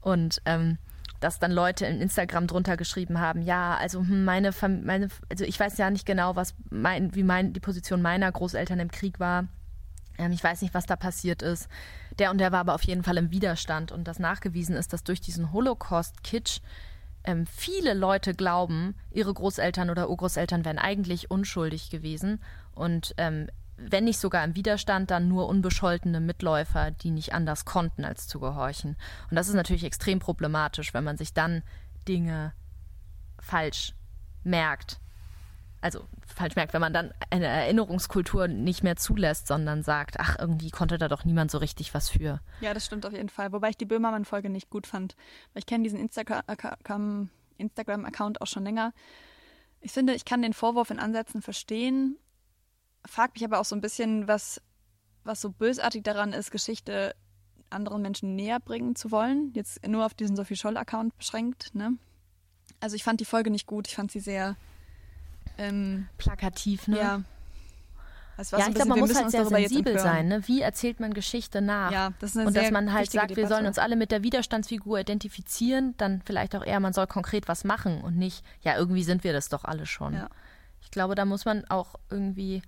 B: Und ähm, dass dann Leute in Instagram drunter geschrieben haben, ja, also hm, meine, meine also ich weiß ja nicht genau, was mein, wie mein, die Position meiner Großeltern im Krieg war. Ähm, ich weiß nicht, was da passiert ist. Der und der war aber auf jeden Fall im Widerstand und das nachgewiesen ist, dass durch diesen Holocaust-Kitsch ähm, viele Leute glauben, ihre Großeltern oder Urgroßeltern wären eigentlich unschuldig gewesen und ähm, wenn nicht sogar im Widerstand, dann nur unbescholtene Mitläufer, die nicht anders konnten, als zu gehorchen. Und das ist natürlich extrem problematisch, wenn man sich dann Dinge falsch merkt. Also falsch merkt, wenn man dann eine Erinnerungskultur nicht mehr zulässt, sondern sagt, ach, irgendwie konnte da doch niemand so richtig was für.
C: Ja, das stimmt auf jeden Fall. Wobei ich die Böhmermann-Folge nicht gut fand. Weil ich kenne diesen Instagram-Account auch schon länger. Ich finde, ich kann den Vorwurf in Ansätzen verstehen, frage mich aber auch so ein bisschen, was, was so bösartig daran ist, Geschichte anderen Menschen näher bringen zu wollen. Jetzt nur auf diesen Sophie Scholl-Account beschränkt. Ne? Also ich fand die Folge nicht gut. Ich fand sie sehr
B: ähm, plakativ, ne?
C: Ja.
B: Also ja, ich glaube, man muss halt sehr sensibel sein. Ne? Wie erzählt man Geschichte nach?
C: Ja, das ist eine
B: Und
C: dass
B: man halt sagt,
C: Debatte.
B: wir sollen uns alle mit der Widerstandsfigur identifizieren, dann vielleicht auch eher, man soll konkret was machen und nicht, ja, irgendwie sind wir das doch alle schon.
C: Ja.
B: Ich glaube, da muss man auch irgendwie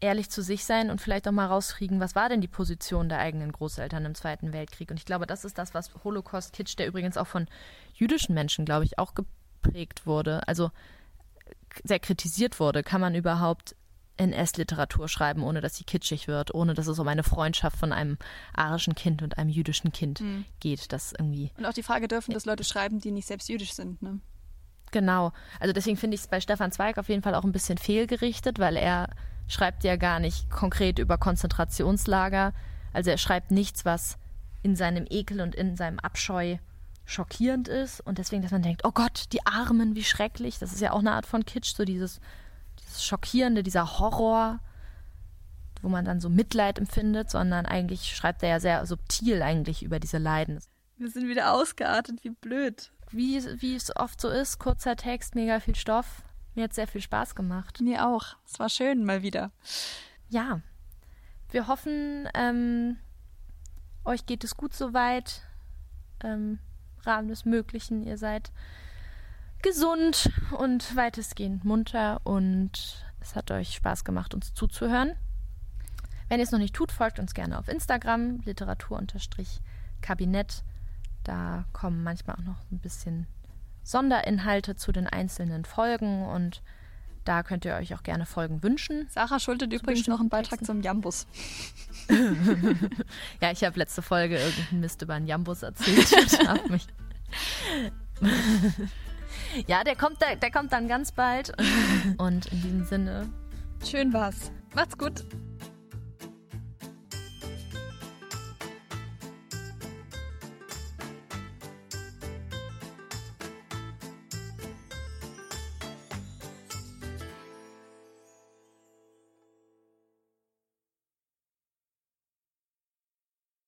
B: ehrlich zu sich sein und vielleicht auch mal rauskriegen, was war denn die Position der eigenen Großeltern im Zweiten Weltkrieg. Und ich glaube, das ist das, was Holocaust-Kitsch, der übrigens auch von jüdischen Menschen, glaube ich, auch geprägt wurde, also sehr kritisiert wurde. Kann man überhaupt NS-Literatur schreiben, ohne dass sie kitschig wird, ohne dass es um eine Freundschaft von einem arischen Kind und einem jüdischen Kind mhm. geht, das irgendwie.
C: Und auch die Frage, dürfen das Leute schreiben, die nicht selbst jüdisch sind, ne?
B: Genau. Also deswegen finde ich es bei Stefan Zweig auf jeden Fall auch ein bisschen fehlgerichtet, weil er schreibt ja gar nicht konkret über Konzentrationslager. Also er schreibt nichts, was in seinem Ekel und in seinem Abscheu schockierend ist. Und deswegen, dass man denkt, oh Gott, die Armen, wie schrecklich. Das ist ja auch eine Art von Kitsch, so dieses, dieses Schockierende, dieser Horror, wo man dann so Mitleid empfindet, sondern eigentlich schreibt er ja sehr subtil eigentlich über diese Leiden.
C: Wir sind wieder ausgeartet, wie blöd.
B: Wie, wie es oft so ist, kurzer Text, mega viel Stoff. Mir hat sehr viel Spaß gemacht.
C: Mir auch. Es war schön mal wieder.
B: Ja. Wir hoffen, ähm, euch geht es gut soweit. Ähm, Rahmen des Möglichen. Ihr seid gesund und weitestgehend munter und es hat euch Spaß gemacht, uns zuzuhören. Wenn ihr es noch nicht tut, folgt uns gerne auf Instagram, Literatur-Kabinett. Da kommen manchmal auch noch ein bisschen Sonderinhalte zu den einzelnen Folgen und da könnt ihr euch auch gerne Folgen wünschen.
C: Sarah schuldet übrigens noch einen Beitrag Texten. zum Jambus.
B: ja, ich habe letzte Folge irgendeinen Mist über einen Jambus erzählt. ja, der kommt, der, der kommt dann ganz bald. Und in diesem Sinne.
C: Schön war's. Macht's gut.